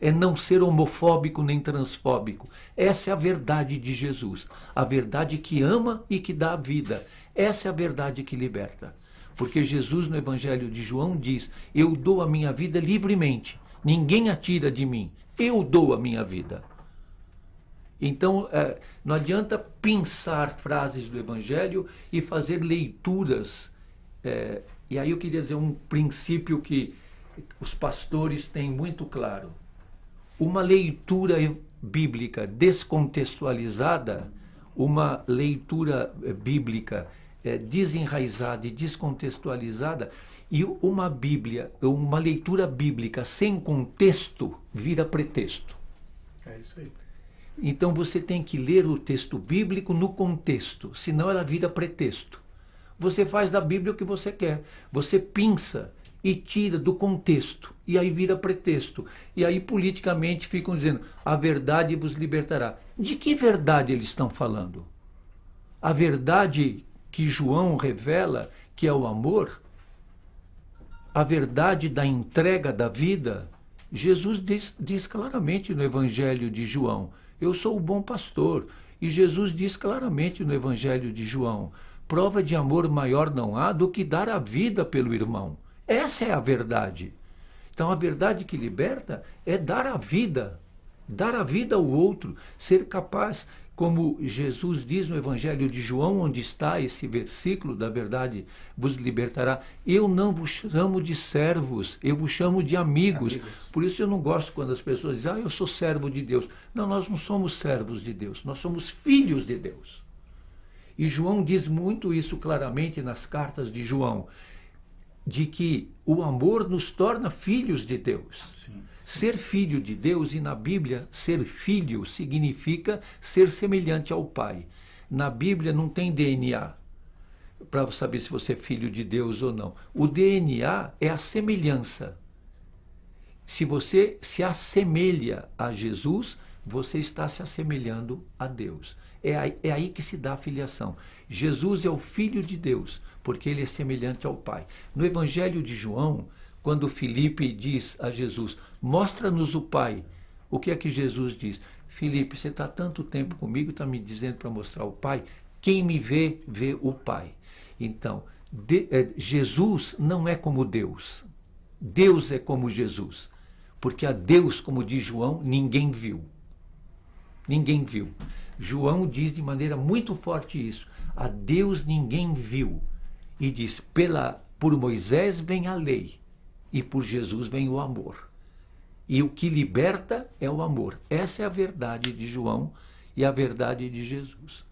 É não ser homofóbico nem transfóbico. Essa é a verdade de Jesus. A verdade que ama e que dá a vida. Essa é a verdade que liberta. Porque Jesus no Evangelho de João diz: Eu dou a minha vida livremente. Ninguém atira de mim. Eu dou a minha vida. Então, eh, não adianta pensar frases do Evangelho e fazer leituras. eh, e aí eu queria dizer um princípio que os pastores têm muito claro. uma leitura bíblica descontextualizada, uma leitura eh, bíblica é, desenraizada e descontextualizada, e uma Bíblia, uma leitura bíblica sem contexto vira pretexto. É isso aí. Então você tem que ler o texto bíblico no contexto, senão ela vira pretexto. Você faz da Bíblia o que você quer. Você pinça e tira do contexto, e aí vira pretexto. E aí politicamente ficam dizendo: a verdade vos libertará. De que verdade eles estão falando? A verdade que João revela, que é o amor, a verdade da entrega da vida, Jesus diz, diz claramente no Evangelho de João: Eu sou o bom pastor. E Jesus diz claramente no Evangelho de João: prova de amor maior não há do que dar a vida pelo irmão. Essa é a verdade. Então a verdade que liberta é dar a vida, dar a vida ao outro, ser capaz como Jesus diz no Evangelho de João, onde está esse versículo da verdade vos libertará. Eu não vos chamo de servos, eu vos chamo de amigos. amigos. Por isso eu não gosto quando as pessoas dizem, ah, eu sou servo de Deus. Não, nós não somos servos de Deus, nós somos filhos de Deus. E João diz muito isso claramente nas cartas de João, de que o amor nos torna filhos de Deus. Sim. Ser filho de Deus, e na Bíblia, ser filho significa ser semelhante ao Pai. Na Bíblia não tem DNA para saber se você é filho de Deus ou não. O DNA é a semelhança. Se você se assemelha a Jesus, você está se assemelhando a Deus. É aí, é aí que se dá a filiação. Jesus é o Filho de Deus, porque ele é semelhante ao Pai. No Evangelho de João, quando Felipe diz a Jesus: Mostra-nos o Pai. O que é que Jesus diz? Felipe, você está tanto tempo comigo, está me dizendo para mostrar o Pai. Quem me vê, vê o Pai. Então, de, é, Jesus não é como Deus. Deus é como Jesus. Porque a Deus, como diz João, ninguém viu. Ninguém viu. João diz de maneira muito forte isso. A Deus ninguém viu. E diz: pela, por Moisés vem a lei e por Jesus vem o amor. E o que liberta é o amor. Essa é a verdade de João e a verdade de Jesus.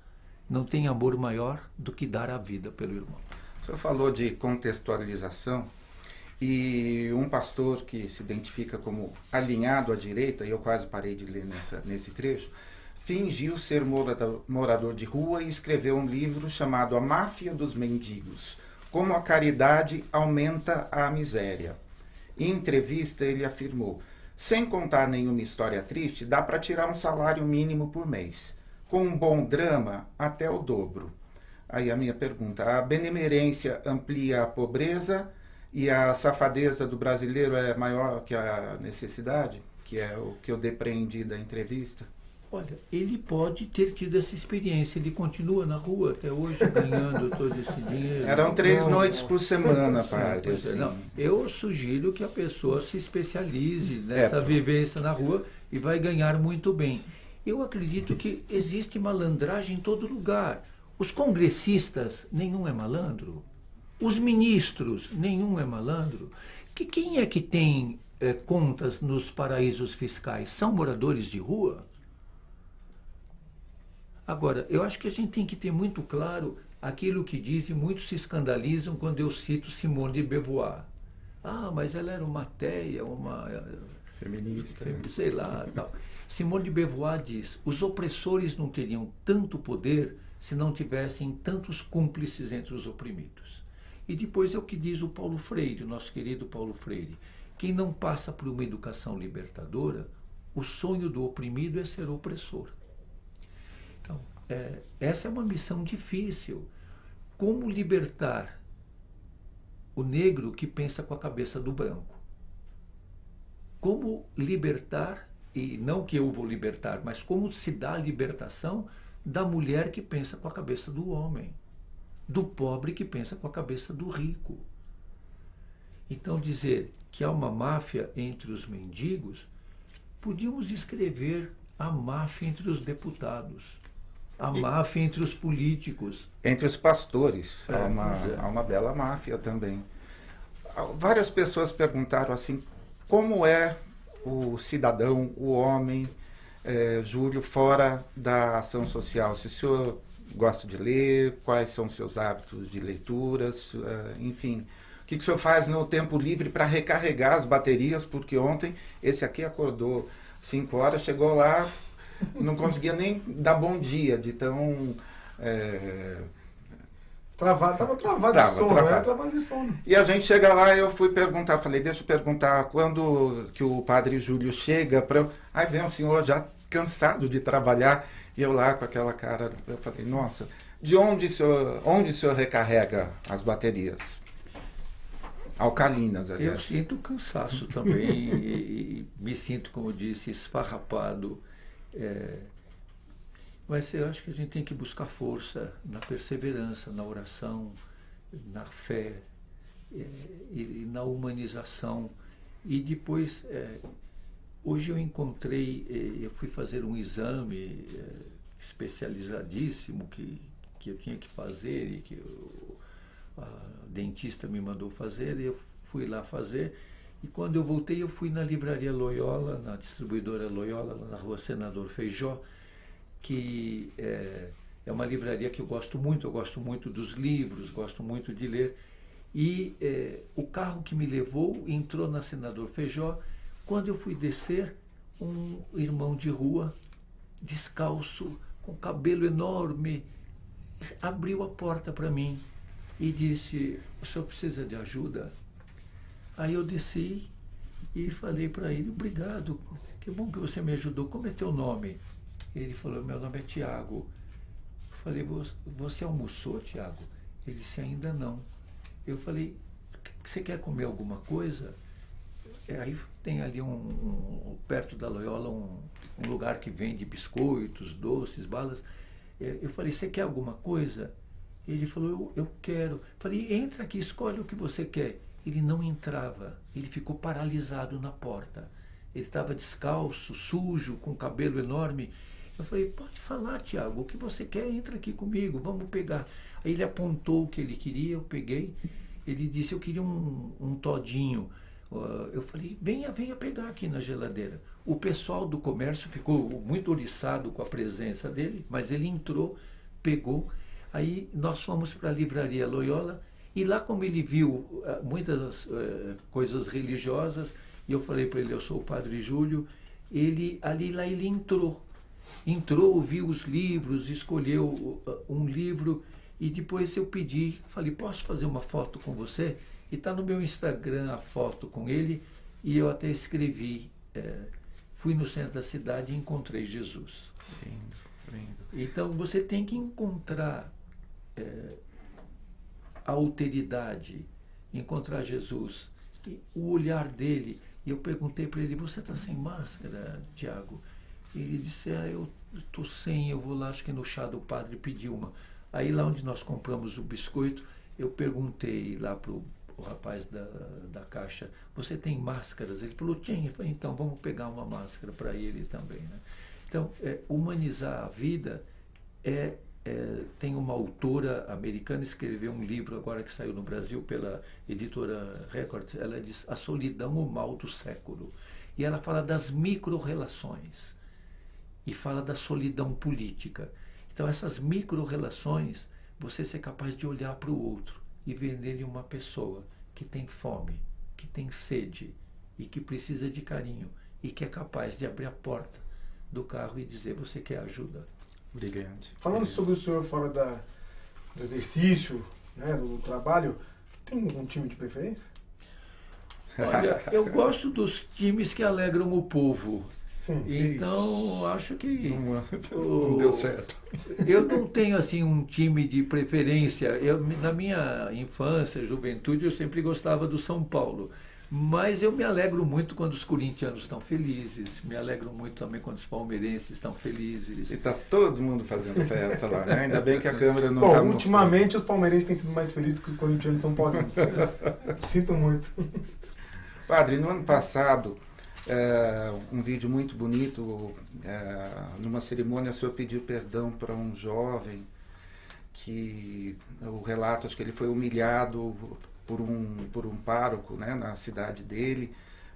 Não tem amor maior do que dar a vida pelo irmão. O senhor falou de contextualização e um pastor que se identifica como alinhado à direita, e eu quase parei de ler nessa, nesse trecho, fingiu ser morador, de rua e escreveu um livro chamado A Máfia dos Mendigos Como a Caridade Aumenta a Miséria. Em entrevista, ele afirmou: sem contar nenhuma história triste, dá para tirar um salário mínimo por mês. Com um bom drama, até o dobro. Aí a minha pergunta: a benemerência amplia a pobreza e a safadeza do brasileiro é maior que a necessidade? Que é o que eu depreendi da entrevista? Olha, ele pode ter tido essa experiência. Ele continua na rua até hoje ganhando todo esse dinheiro. Eram três não, noites não. por semana, padre. Assim. Não, eu sugiro que a pessoa se especialize nessa é, vivência na rua e vai ganhar muito bem. Eu acredito que existe malandragem em todo lugar. Os congressistas, nenhum é malandro. Os ministros, nenhum é malandro. Que quem é que tem é, contas nos paraísos fiscais? São moradores de rua? Agora, eu acho que a gente tem que ter muito claro aquilo que dizem, muitos se escandalizam quando eu cito Simone de Beauvoir. Ah, mas ela era uma teia, uma. Feminista. Sei lá, tal. Simone de Beauvoir diz: os opressores não teriam tanto poder se não tivessem tantos cúmplices entre os oprimidos. E depois é o que diz o Paulo Freire, o nosso querido Paulo Freire. Quem não passa por uma educação libertadora, o sonho do oprimido é ser opressor. É, essa é uma missão difícil. Como libertar o negro que pensa com a cabeça do branco? Como libertar, e não que eu vou libertar, mas como se dá a libertação da mulher que pensa com a cabeça do homem, do pobre que pensa com a cabeça do rico? Então, dizer que há uma máfia entre os mendigos, podíamos escrever a máfia entre os deputados a máfia entre os políticos. Entre os pastores. É, há, uma, é. há uma bela máfia também. Várias pessoas perguntaram assim: como é o cidadão, o homem, é, Júlio, fora da ação social? Se o senhor gosta de ler, quais são os seus hábitos de leituras, é, enfim. O que, que o senhor faz no tempo livre para recarregar as baterias? Porque ontem esse aqui acordou 5 horas, chegou lá, não conseguia nem dar bom dia, de tão. É, Travado, tava travado tava, de sono, travado. É, travado de sono. E a gente chega lá, eu fui perguntar, falei, deixa eu perguntar, quando que o padre Júlio chega para. Aí vem o senhor já cansado de trabalhar, e eu lá com aquela cara, eu falei, nossa, de onde o senhor, onde o senhor recarrega as baterias? Alcalinas, aliás. Eu sinto cansaço também, e, e, me sinto, como disse, esfarrapado. É, mas eu acho que a gente tem que buscar força na perseverança, na oração, na fé é, e, e, na humanização. E depois, é, hoje eu encontrei, é, eu fui fazer um exame é, especializadíssimo que, que eu tinha que fazer e que eu, a dentista me mandou fazer, e eu fui lá fazer. E quando eu voltei, eu fui na livraria Loyola, na distribuidora Loyola, na rua Senador Feijó, que é, é, uma livraria que eu gosto muito, eu gosto muito dos livros, gosto muito de ler. E é, o carro que me levou entrou na Senador Feijó. Quando eu fui descer, um irmão de rua, descalço, com cabelo enorme, abriu a porta para mim e disse: O senhor precisa de ajuda? Aí eu desci e falei para ele: Obrigado, que bom que você me ajudou. Como é teu nome? Ele falou, meu nome é Tiago. Falei, você almoçou, Tiago? Ele disse, ainda não. Eu falei, você quer comer alguma coisa? É, aí tem ali um, um perto da Loyola um, um, lugar que vende biscoitos, doces, balas. É, eu falei, você quer alguma coisa? Ele falou, eu, eu quero. Falei, entra aqui, escolhe o que você quer. Ele não entrava, ele ficou paralisado na porta. Ele estava descalço, sujo, com cabelo enorme. Eu falei, pode falar, Tiago, o que você quer, entra aqui comigo, vamos pegar. Aí ele apontou o que ele queria, eu peguei. Ele disse, eu queria um, um todinho. Uh, eu falei, venha, venha pegar aqui na geladeira. O pessoal do comércio ficou muito oriçado com a presença dele, mas ele entrou, pegou. Aí nós fomos para a livraria Loyola e lá como ele viu uh, muitas uh, coisas religiosas, e eu falei para ele, eu sou o Padre Júlio, ele ali lá ele entrou entrou, viu os livros, escolheu uh, um livro e depois eu pedi, falei, posso fazer uma foto com você? E está no meu Instagram a foto com ele e eu até escrevi, é, fui no centro da cidade e encontrei Jesus. Lindo, lindo. Então você tem que encontrar é, a alteridade, encontrar Jesus, o olhar dele. E eu perguntei para ele, você está sem máscara, Tiago? Ele disse, ah, eu estou sem, eu vou lá, acho que no chá do padre pedir uma. Aí lá onde nós compramos o biscoito, eu perguntei lá para o rapaz da, da caixa, você tem máscaras? Ele falou, tinha. Falei, então vamos pegar uma máscara para ele também. Né? Então, é, humanizar a vida é, é, tem uma autora americana escreveu um livro agora que saiu no Brasil pela editora Record, ela diz A Solidão, o Mal do Século. E ela fala das micro-relações e fala da solidão política. Então, essas micro-relações, você ser capaz de olhar para o outro e ver nele uma pessoa que tem fome, que tem sede e que precisa de carinho e que é capaz de abrir a porta do carro e dizer: Você quer ajuda? Brilhante. Falando Brilhante. sobre o senhor fora da, do exercício, né, do trabalho, tem algum time de preferência? Olha, eu gosto dos times que alegram o povo. Sim. Então, acho que. Não, não deu certo. Eu não tenho assim um time de preferência. Eu, na minha infância, juventude, eu sempre gostava do São Paulo. Mas eu me alegro muito quando os corintianos estão felizes, me alegro muito também quando os palmeirenses estão felizes. E está todo mundo fazendo festa lá, né? Ainda bem que a câmera não Bom, está ultimamente mostrando. os palmeirenses têm sido mais felizes que os corintianos são paulinos. Sinto muito. Padre, no ano passado é, um vídeo muito bonito. É, numa cerimônia, o senhor pediu perdão para um jovem que o relato acho que ele foi humilhado por um por um pároco, né, na cidade dele,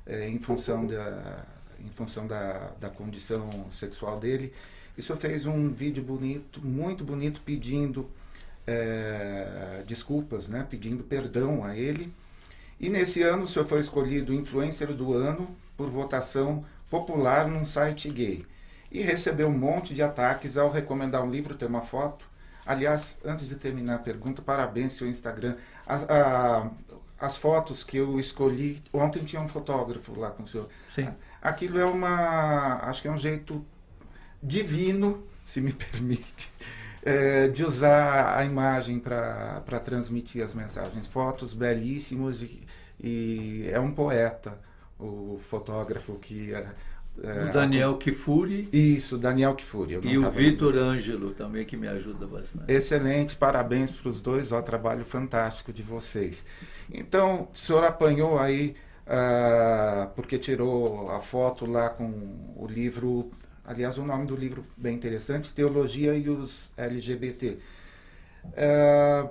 é, em função, da, em função da, da condição sexual dele. E o senhor fez um vídeo bonito, muito bonito, pedindo é, desculpas, né, pedindo perdão a ele. E nesse ano o senhor foi escolhido influencer do ano por votação popular num site gay. E recebeu um monte de ataques ao recomendar um livro, ter uma foto. Aliás, antes de terminar a pergunta, parabéns seu Instagram. A, a, as fotos que eu escolhi, ontem tinha um fotógrafo lá com o senhor. Sim. Aquilo é uma, acho que é um jeito divino, se me permite, é, de usar a imagem para transmitir as mensagens. Fotos belíssimos e, e é um poeta, o fotógrafo que. É, é o Daniel Kifuri. Isso, Daniel Kifuri. E o Vitor Ângelo também, que me ajuda bastante. Excelente, parabéns para os dois, ó, trabalho fantástico de vocês. Então, o senhor apanhou aí, uh, porque tirou a foto lá com o livro Aliás, o nome do livro bem interessante, Teologia e os LGBT. É,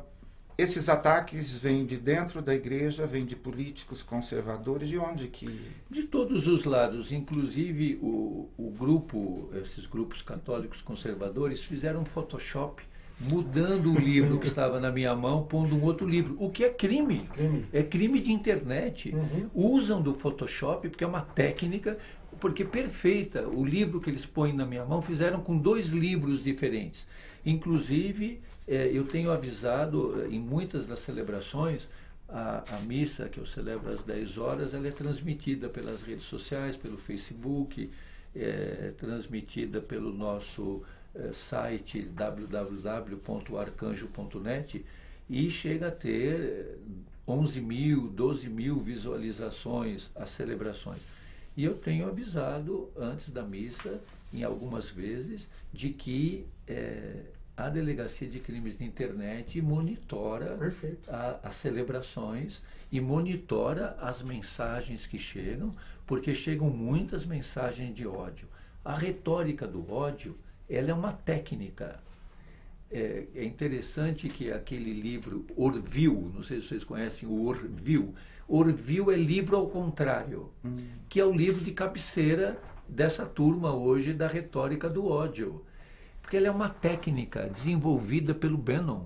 esses ataques vêm de dentro da igreja, vêm de políticos conservadores, de onde que... De todos os lados, inclusive o, o grupo, esses grupos católicos conservadores fizeram um Photoshop mudando o livro que estava na minha mão, pondo um outro livro, o que é crime. crime. É crime de internet. Uhum. Usam do Photoshop porque é uma técnica porque perfeita. O livro que eles põem na minha mão fizeram com dois livros diferentes. Inclusive, é, eu tenho avisado é, em muitas das celebrações, a, a, missa que eu celebro às 10 horas, ela é transmitida pelas redes sociais, pelo Facebook, é, transmitida pelo nosso é, site www.arcanjo.net e chega a ter 11 mil, 12 mil visualizações as celebrações. E eu tenho avisado antes da missa, em algumas vezes, de que é, a Delegacia de Crimes de Internet monitora a, as celebrações e monitora as mensagens que chegam, porque chegam muitas mensagens de ódio. A retórica do ódio, ela é uma técnica. É, é interessante que aquele livro Orville, não sei se vocês conhecem o Orville, Orville é livro ao contrário, hum. que é o livro de cabeceira dessa turma hoje da retórica do ódio. Porque ele é uma técnica desenvolvida pelo Bannon,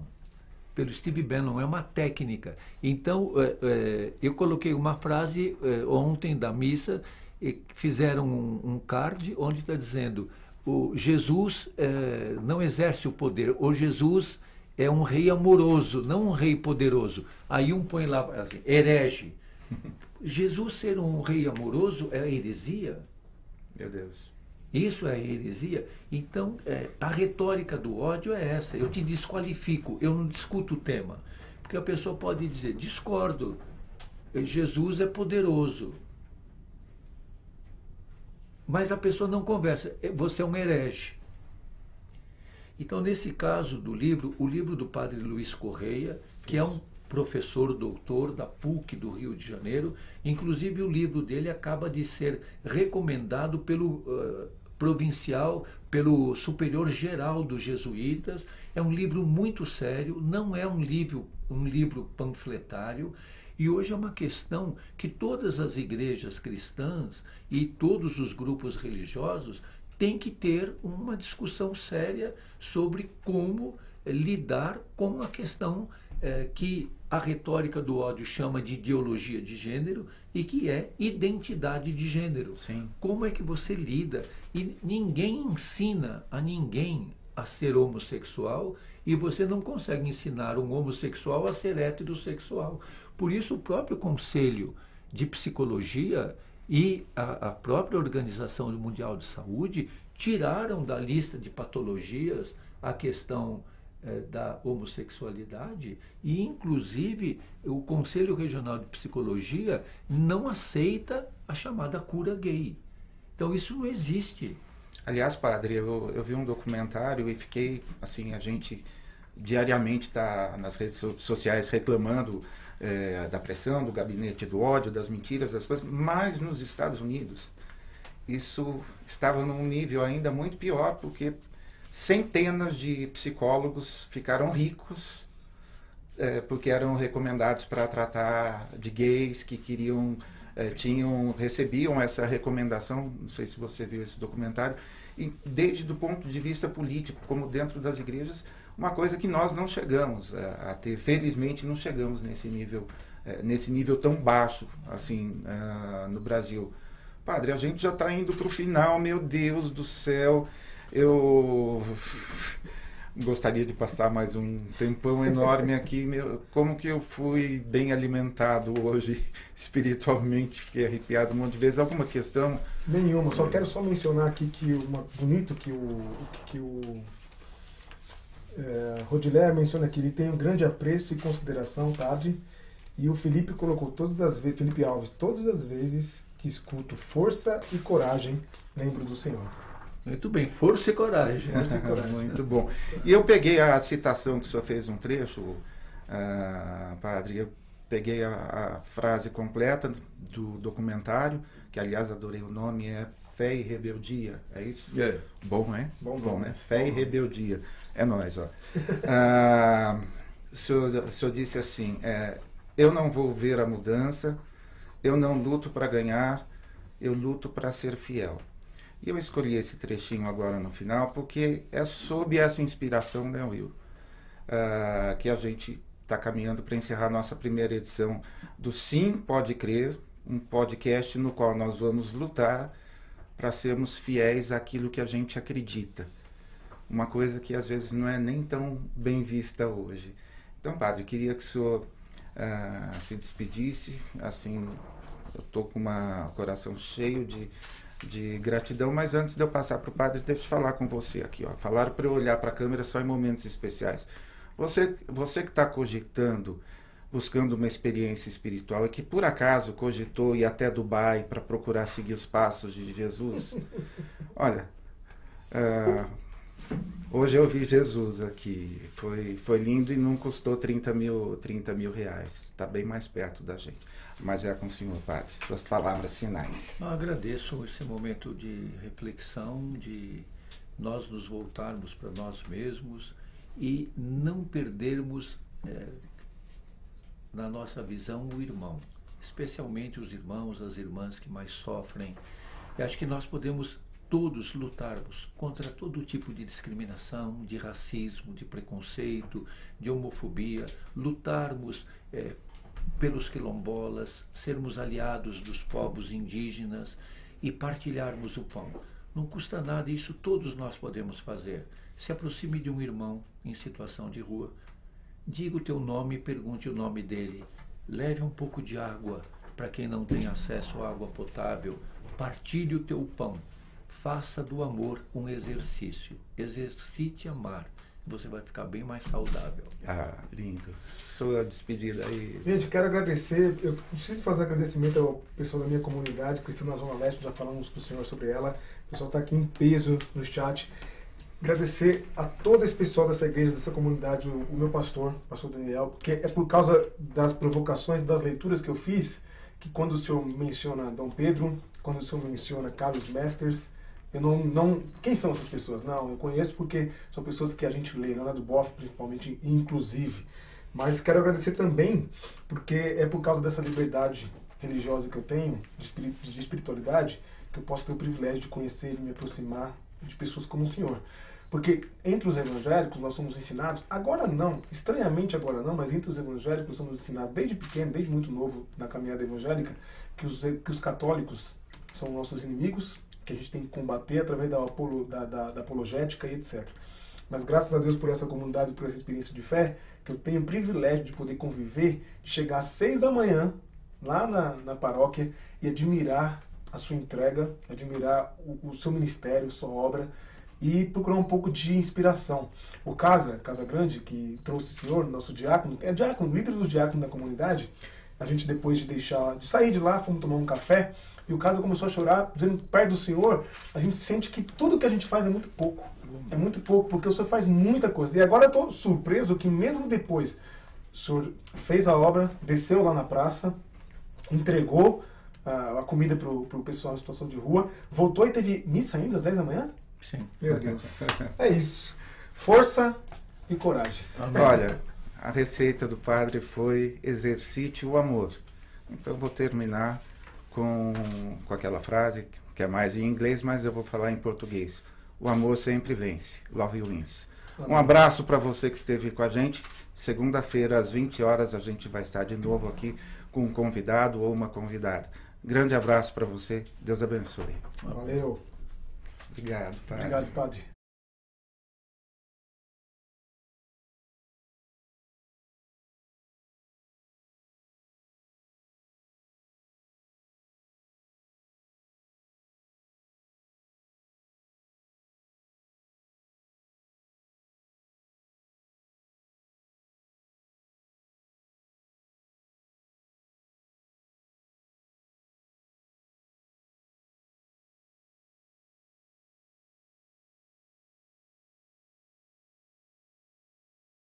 pelo Steve Bannon, é uma técnica. Então, é, é, eu coloquei uma frase é, ontem da missa, e fizeram um, card onde está dizendo: o Jesus não exerce o poder, o Jesus é um rei amoroso, não um rei poderoso. Aí um põe lá, assim, herege. Jesus ser um rei amoroso é heresia? Meu Deus. Isso é heresia? Então, é, a retórica do ódio é essa. Eu te desqualifico, eu não discuto o tema. Porque a pessoa pode dizer, discordo, Jesus é poderoso. Mas a pessoa não conversa, você é um herege. Então, nesse caso do livro, o livro do padre Luiz Correia, que é um professor doutor da PUC do Rio de Janeiro, inclusive o livro dele acaba de ser recomendado pelo uh, provincial, pelo superior geral dos jesuítas. É um livro muito sério, não é um livro, um livro panfletário. E hoje é uma questão que todas as igrejas cristãs e todos os grupos religiosos tem que ter uma discussão séria sobre como lidar com a questão eh, que a retórica do ódio chama de ideologia de gênero e que é identidade de gênero. Sim. Como é que você lida? E ninguém ensina a ninguém a ser homossexual e você não consegue ensinar um homossexual a ser heterossexual. Por isso, o próprio Conselho de Psicologia e a, a própria Organização Mundial de Saúde tiraram da lista de patologias a questão eh, da homossexualidade e, inclusive, o Conselho Regional de Psicologia não aceita a chamada cura gay. Então, isso não existe. Aliás, padre, eu, eu vi um documentário e fiquei, assim, a gente diariamente está nas redes sociais reclamando é, da pressão, do gabinete do ódio, das mentiras, das coisas, mas nos Estados Unidos isso estava num nível ainda muito pior, porque centenas de psicólogos ficaram ricos é, porque eram recomendados para tratar de gays que queriam é, tinham recebiam essa recomendação, não sei se você viu esse documentário, e desde do ponto de vista político, como dentro das igrejas, uma coisa que nós não chegamos a, a ter, felizmente não chegamos nesse nível, é, nesse nível tão baixo assim uh, no Brasil. Padre, a gente já está indo para o final, meu Deus do céu. Eu gostaria de passar mais um tempão enorme aqui. Meu, como que eu fui bem alimentado hoje espiritualmente? Fiquei arrepiado um monte de vezes. Alguma questão? Nenhuma. Só quero só mencionar aqui que uma bonito que o que o é, Rodilé menciona que ele tem um grande apreço e consideração, padre. E o Felipe colocou todas as vezes, Felipe Alves, todas as vezes que escuto força e coragem, lembro do Senhor. Muito bem, força e coragem. Força e coragem. Muito bom. E eu peguei a citação que o senhor fez um trecho, uh, padre, eu peguei a, a, frase completa do documentário, que aliás adorei o nome, é Fé e Rebeldia, é isso? É. Bom, né? Bom, bom, né? Fé bom, e Rebeldia. É nós, ó. uh, o, senhor, o senhor disse assim, é, eu não vou ver a mudança, eu não luto para ganhar, eu luto para ser fiel. E eu escolhi esse trechinho agora no final porque é sob essa inspiração, né, Will, uh, que a gente está caminhando para encerrar nossa primeira edição do Sim Pode Crer, um podcast no qual nós vamos lutar para sermos fiéis àquilo que a gente acredita. Uma coisa que às vezes não é nem tão bem vista hoje. Então, padre, eu queria que o senhor uh, se despedisse, assim, eu estou com um coração cheio de, de gratidão, mas antes de eu passar para o padre, deixa eu falar com você aqui. Ó. Falaram para eu olhar para a câmera só em momentos especiais. Você, você que está cogitando, buscando uma experiência espiritual e que por acaso cogitou ir até Dubai para procurar seguir os passos de Jesus, olha, uh, hoje eu vi Jesus aqui. Foi, foi lindo e não custou 30 mil, 30 mil reais. Está bem mais perto da gente mas é com o senhor, padre. Suas palavras finais. Eu agradeço esse momento de reflexão, de nós nos voltarmos para nós mesmos e não perdermos é, na nossa visão o irmão, especialmente os irmãos, as irmãs que mais sofrem. Eu acho que nós podemos todos lutarmos contra todo tipo de discriminação, de racismo, de preconceito, de homofobia, lutarmos é, pelos quilombolas, sermos aliados dos povos indígenas e partilharmos o pão. Não custa nada, isso todos nós podemos fazer. Se aproxime de um irmão em situação de rua. Diga o teu nome e pergunte o nome dele. Leve um pouco de água para quem não tem acesso à água potável. Partilhe o teu pão. Faça do amor um exercício. Exercite amar você vai ficar bem mais saudável. Ah, lindo. Sua despedida aí. Gente, quero agradecer. Eu preciso fazer agradecimento ao pessoal da minha comunidade, Cristina Zona Leste, já falamos para o senhor sobre ela. O pessoal está aqui em peso no chat. Agradecer a todo esse pessoal dessa igreja, dessa comunidade, o, o meu pastor, pastor Daniel, porque é por causa das provocações, das leituras que eu fiz, que quando o senhor menciona Dom Pedro, quando o senhor menciona Carlos Mesters, eu não, não. Quem são essas pessoas? Não, eu conheço porque são pessoas que a gente lê, não é do BOF, principalmente, inclusive. Mas quero agradecer também, porque é por causa dessa liberdade religiosa que eu tenho, de, de espiritualidade, que eu posso ter o privilégio de conhecer e me aproximar de pessoas como o senhor. Porque entre os evangélicos nós somos ensinados, agora não, estranhamente agora não, mas entre os evangélicos nós somos ensinados desde pequeno, desde muito novo na caminhada evangélica, que os, que os católicos são nossos inimigos, que a gente tem que combater através da, da, da, da apologética e etc. Mas graças a Deus por essa comunidade, por essa experiência de fé, que eu tenho o privilégio de poder conviver, de chegar às seis da manhã lá na, na paróquia e admirar a sua entrega, admirar o, o seu ministério, sua obra e procurar um pouco de inspiração. O Casa, Casa Grande, que trouxe o senhor, nosso diácono, é diácono, líder dos diáconos da comunidade, a gente depois de deixar, de sair de lá, fomos tomar um café e o caso começou a chorar, dizendo perto do Senhor, a gente sente que tudo que a gente faz é muito pouco. É muito pouco, porque o Senhor faz muita coisa. E agora eu estou surpreso que mesmo depois o Senhor fez a obra, desceu lá na praça, entregou uh, a comida para o pessoal em situação de rua, voltou e teve missa ainda às 10 da manhã? Sim. Meu Deus. é isso. Força e coragem. Amém. Olha, a receita do padre foi exercite o amor. Então vou terminar com, com aquela frase que é mais em inglês, mas eu vou falar em português. O amor sempre vence. Love wins. Um abraço para você que esteve com a gente. Segunda-feira, às 20 horas, a gente vai estar de novo aqui com um convidado ou uma convidada. Grande abraço para você. Deus abençoe. Valeu. Obrigado, Obrigado, padre.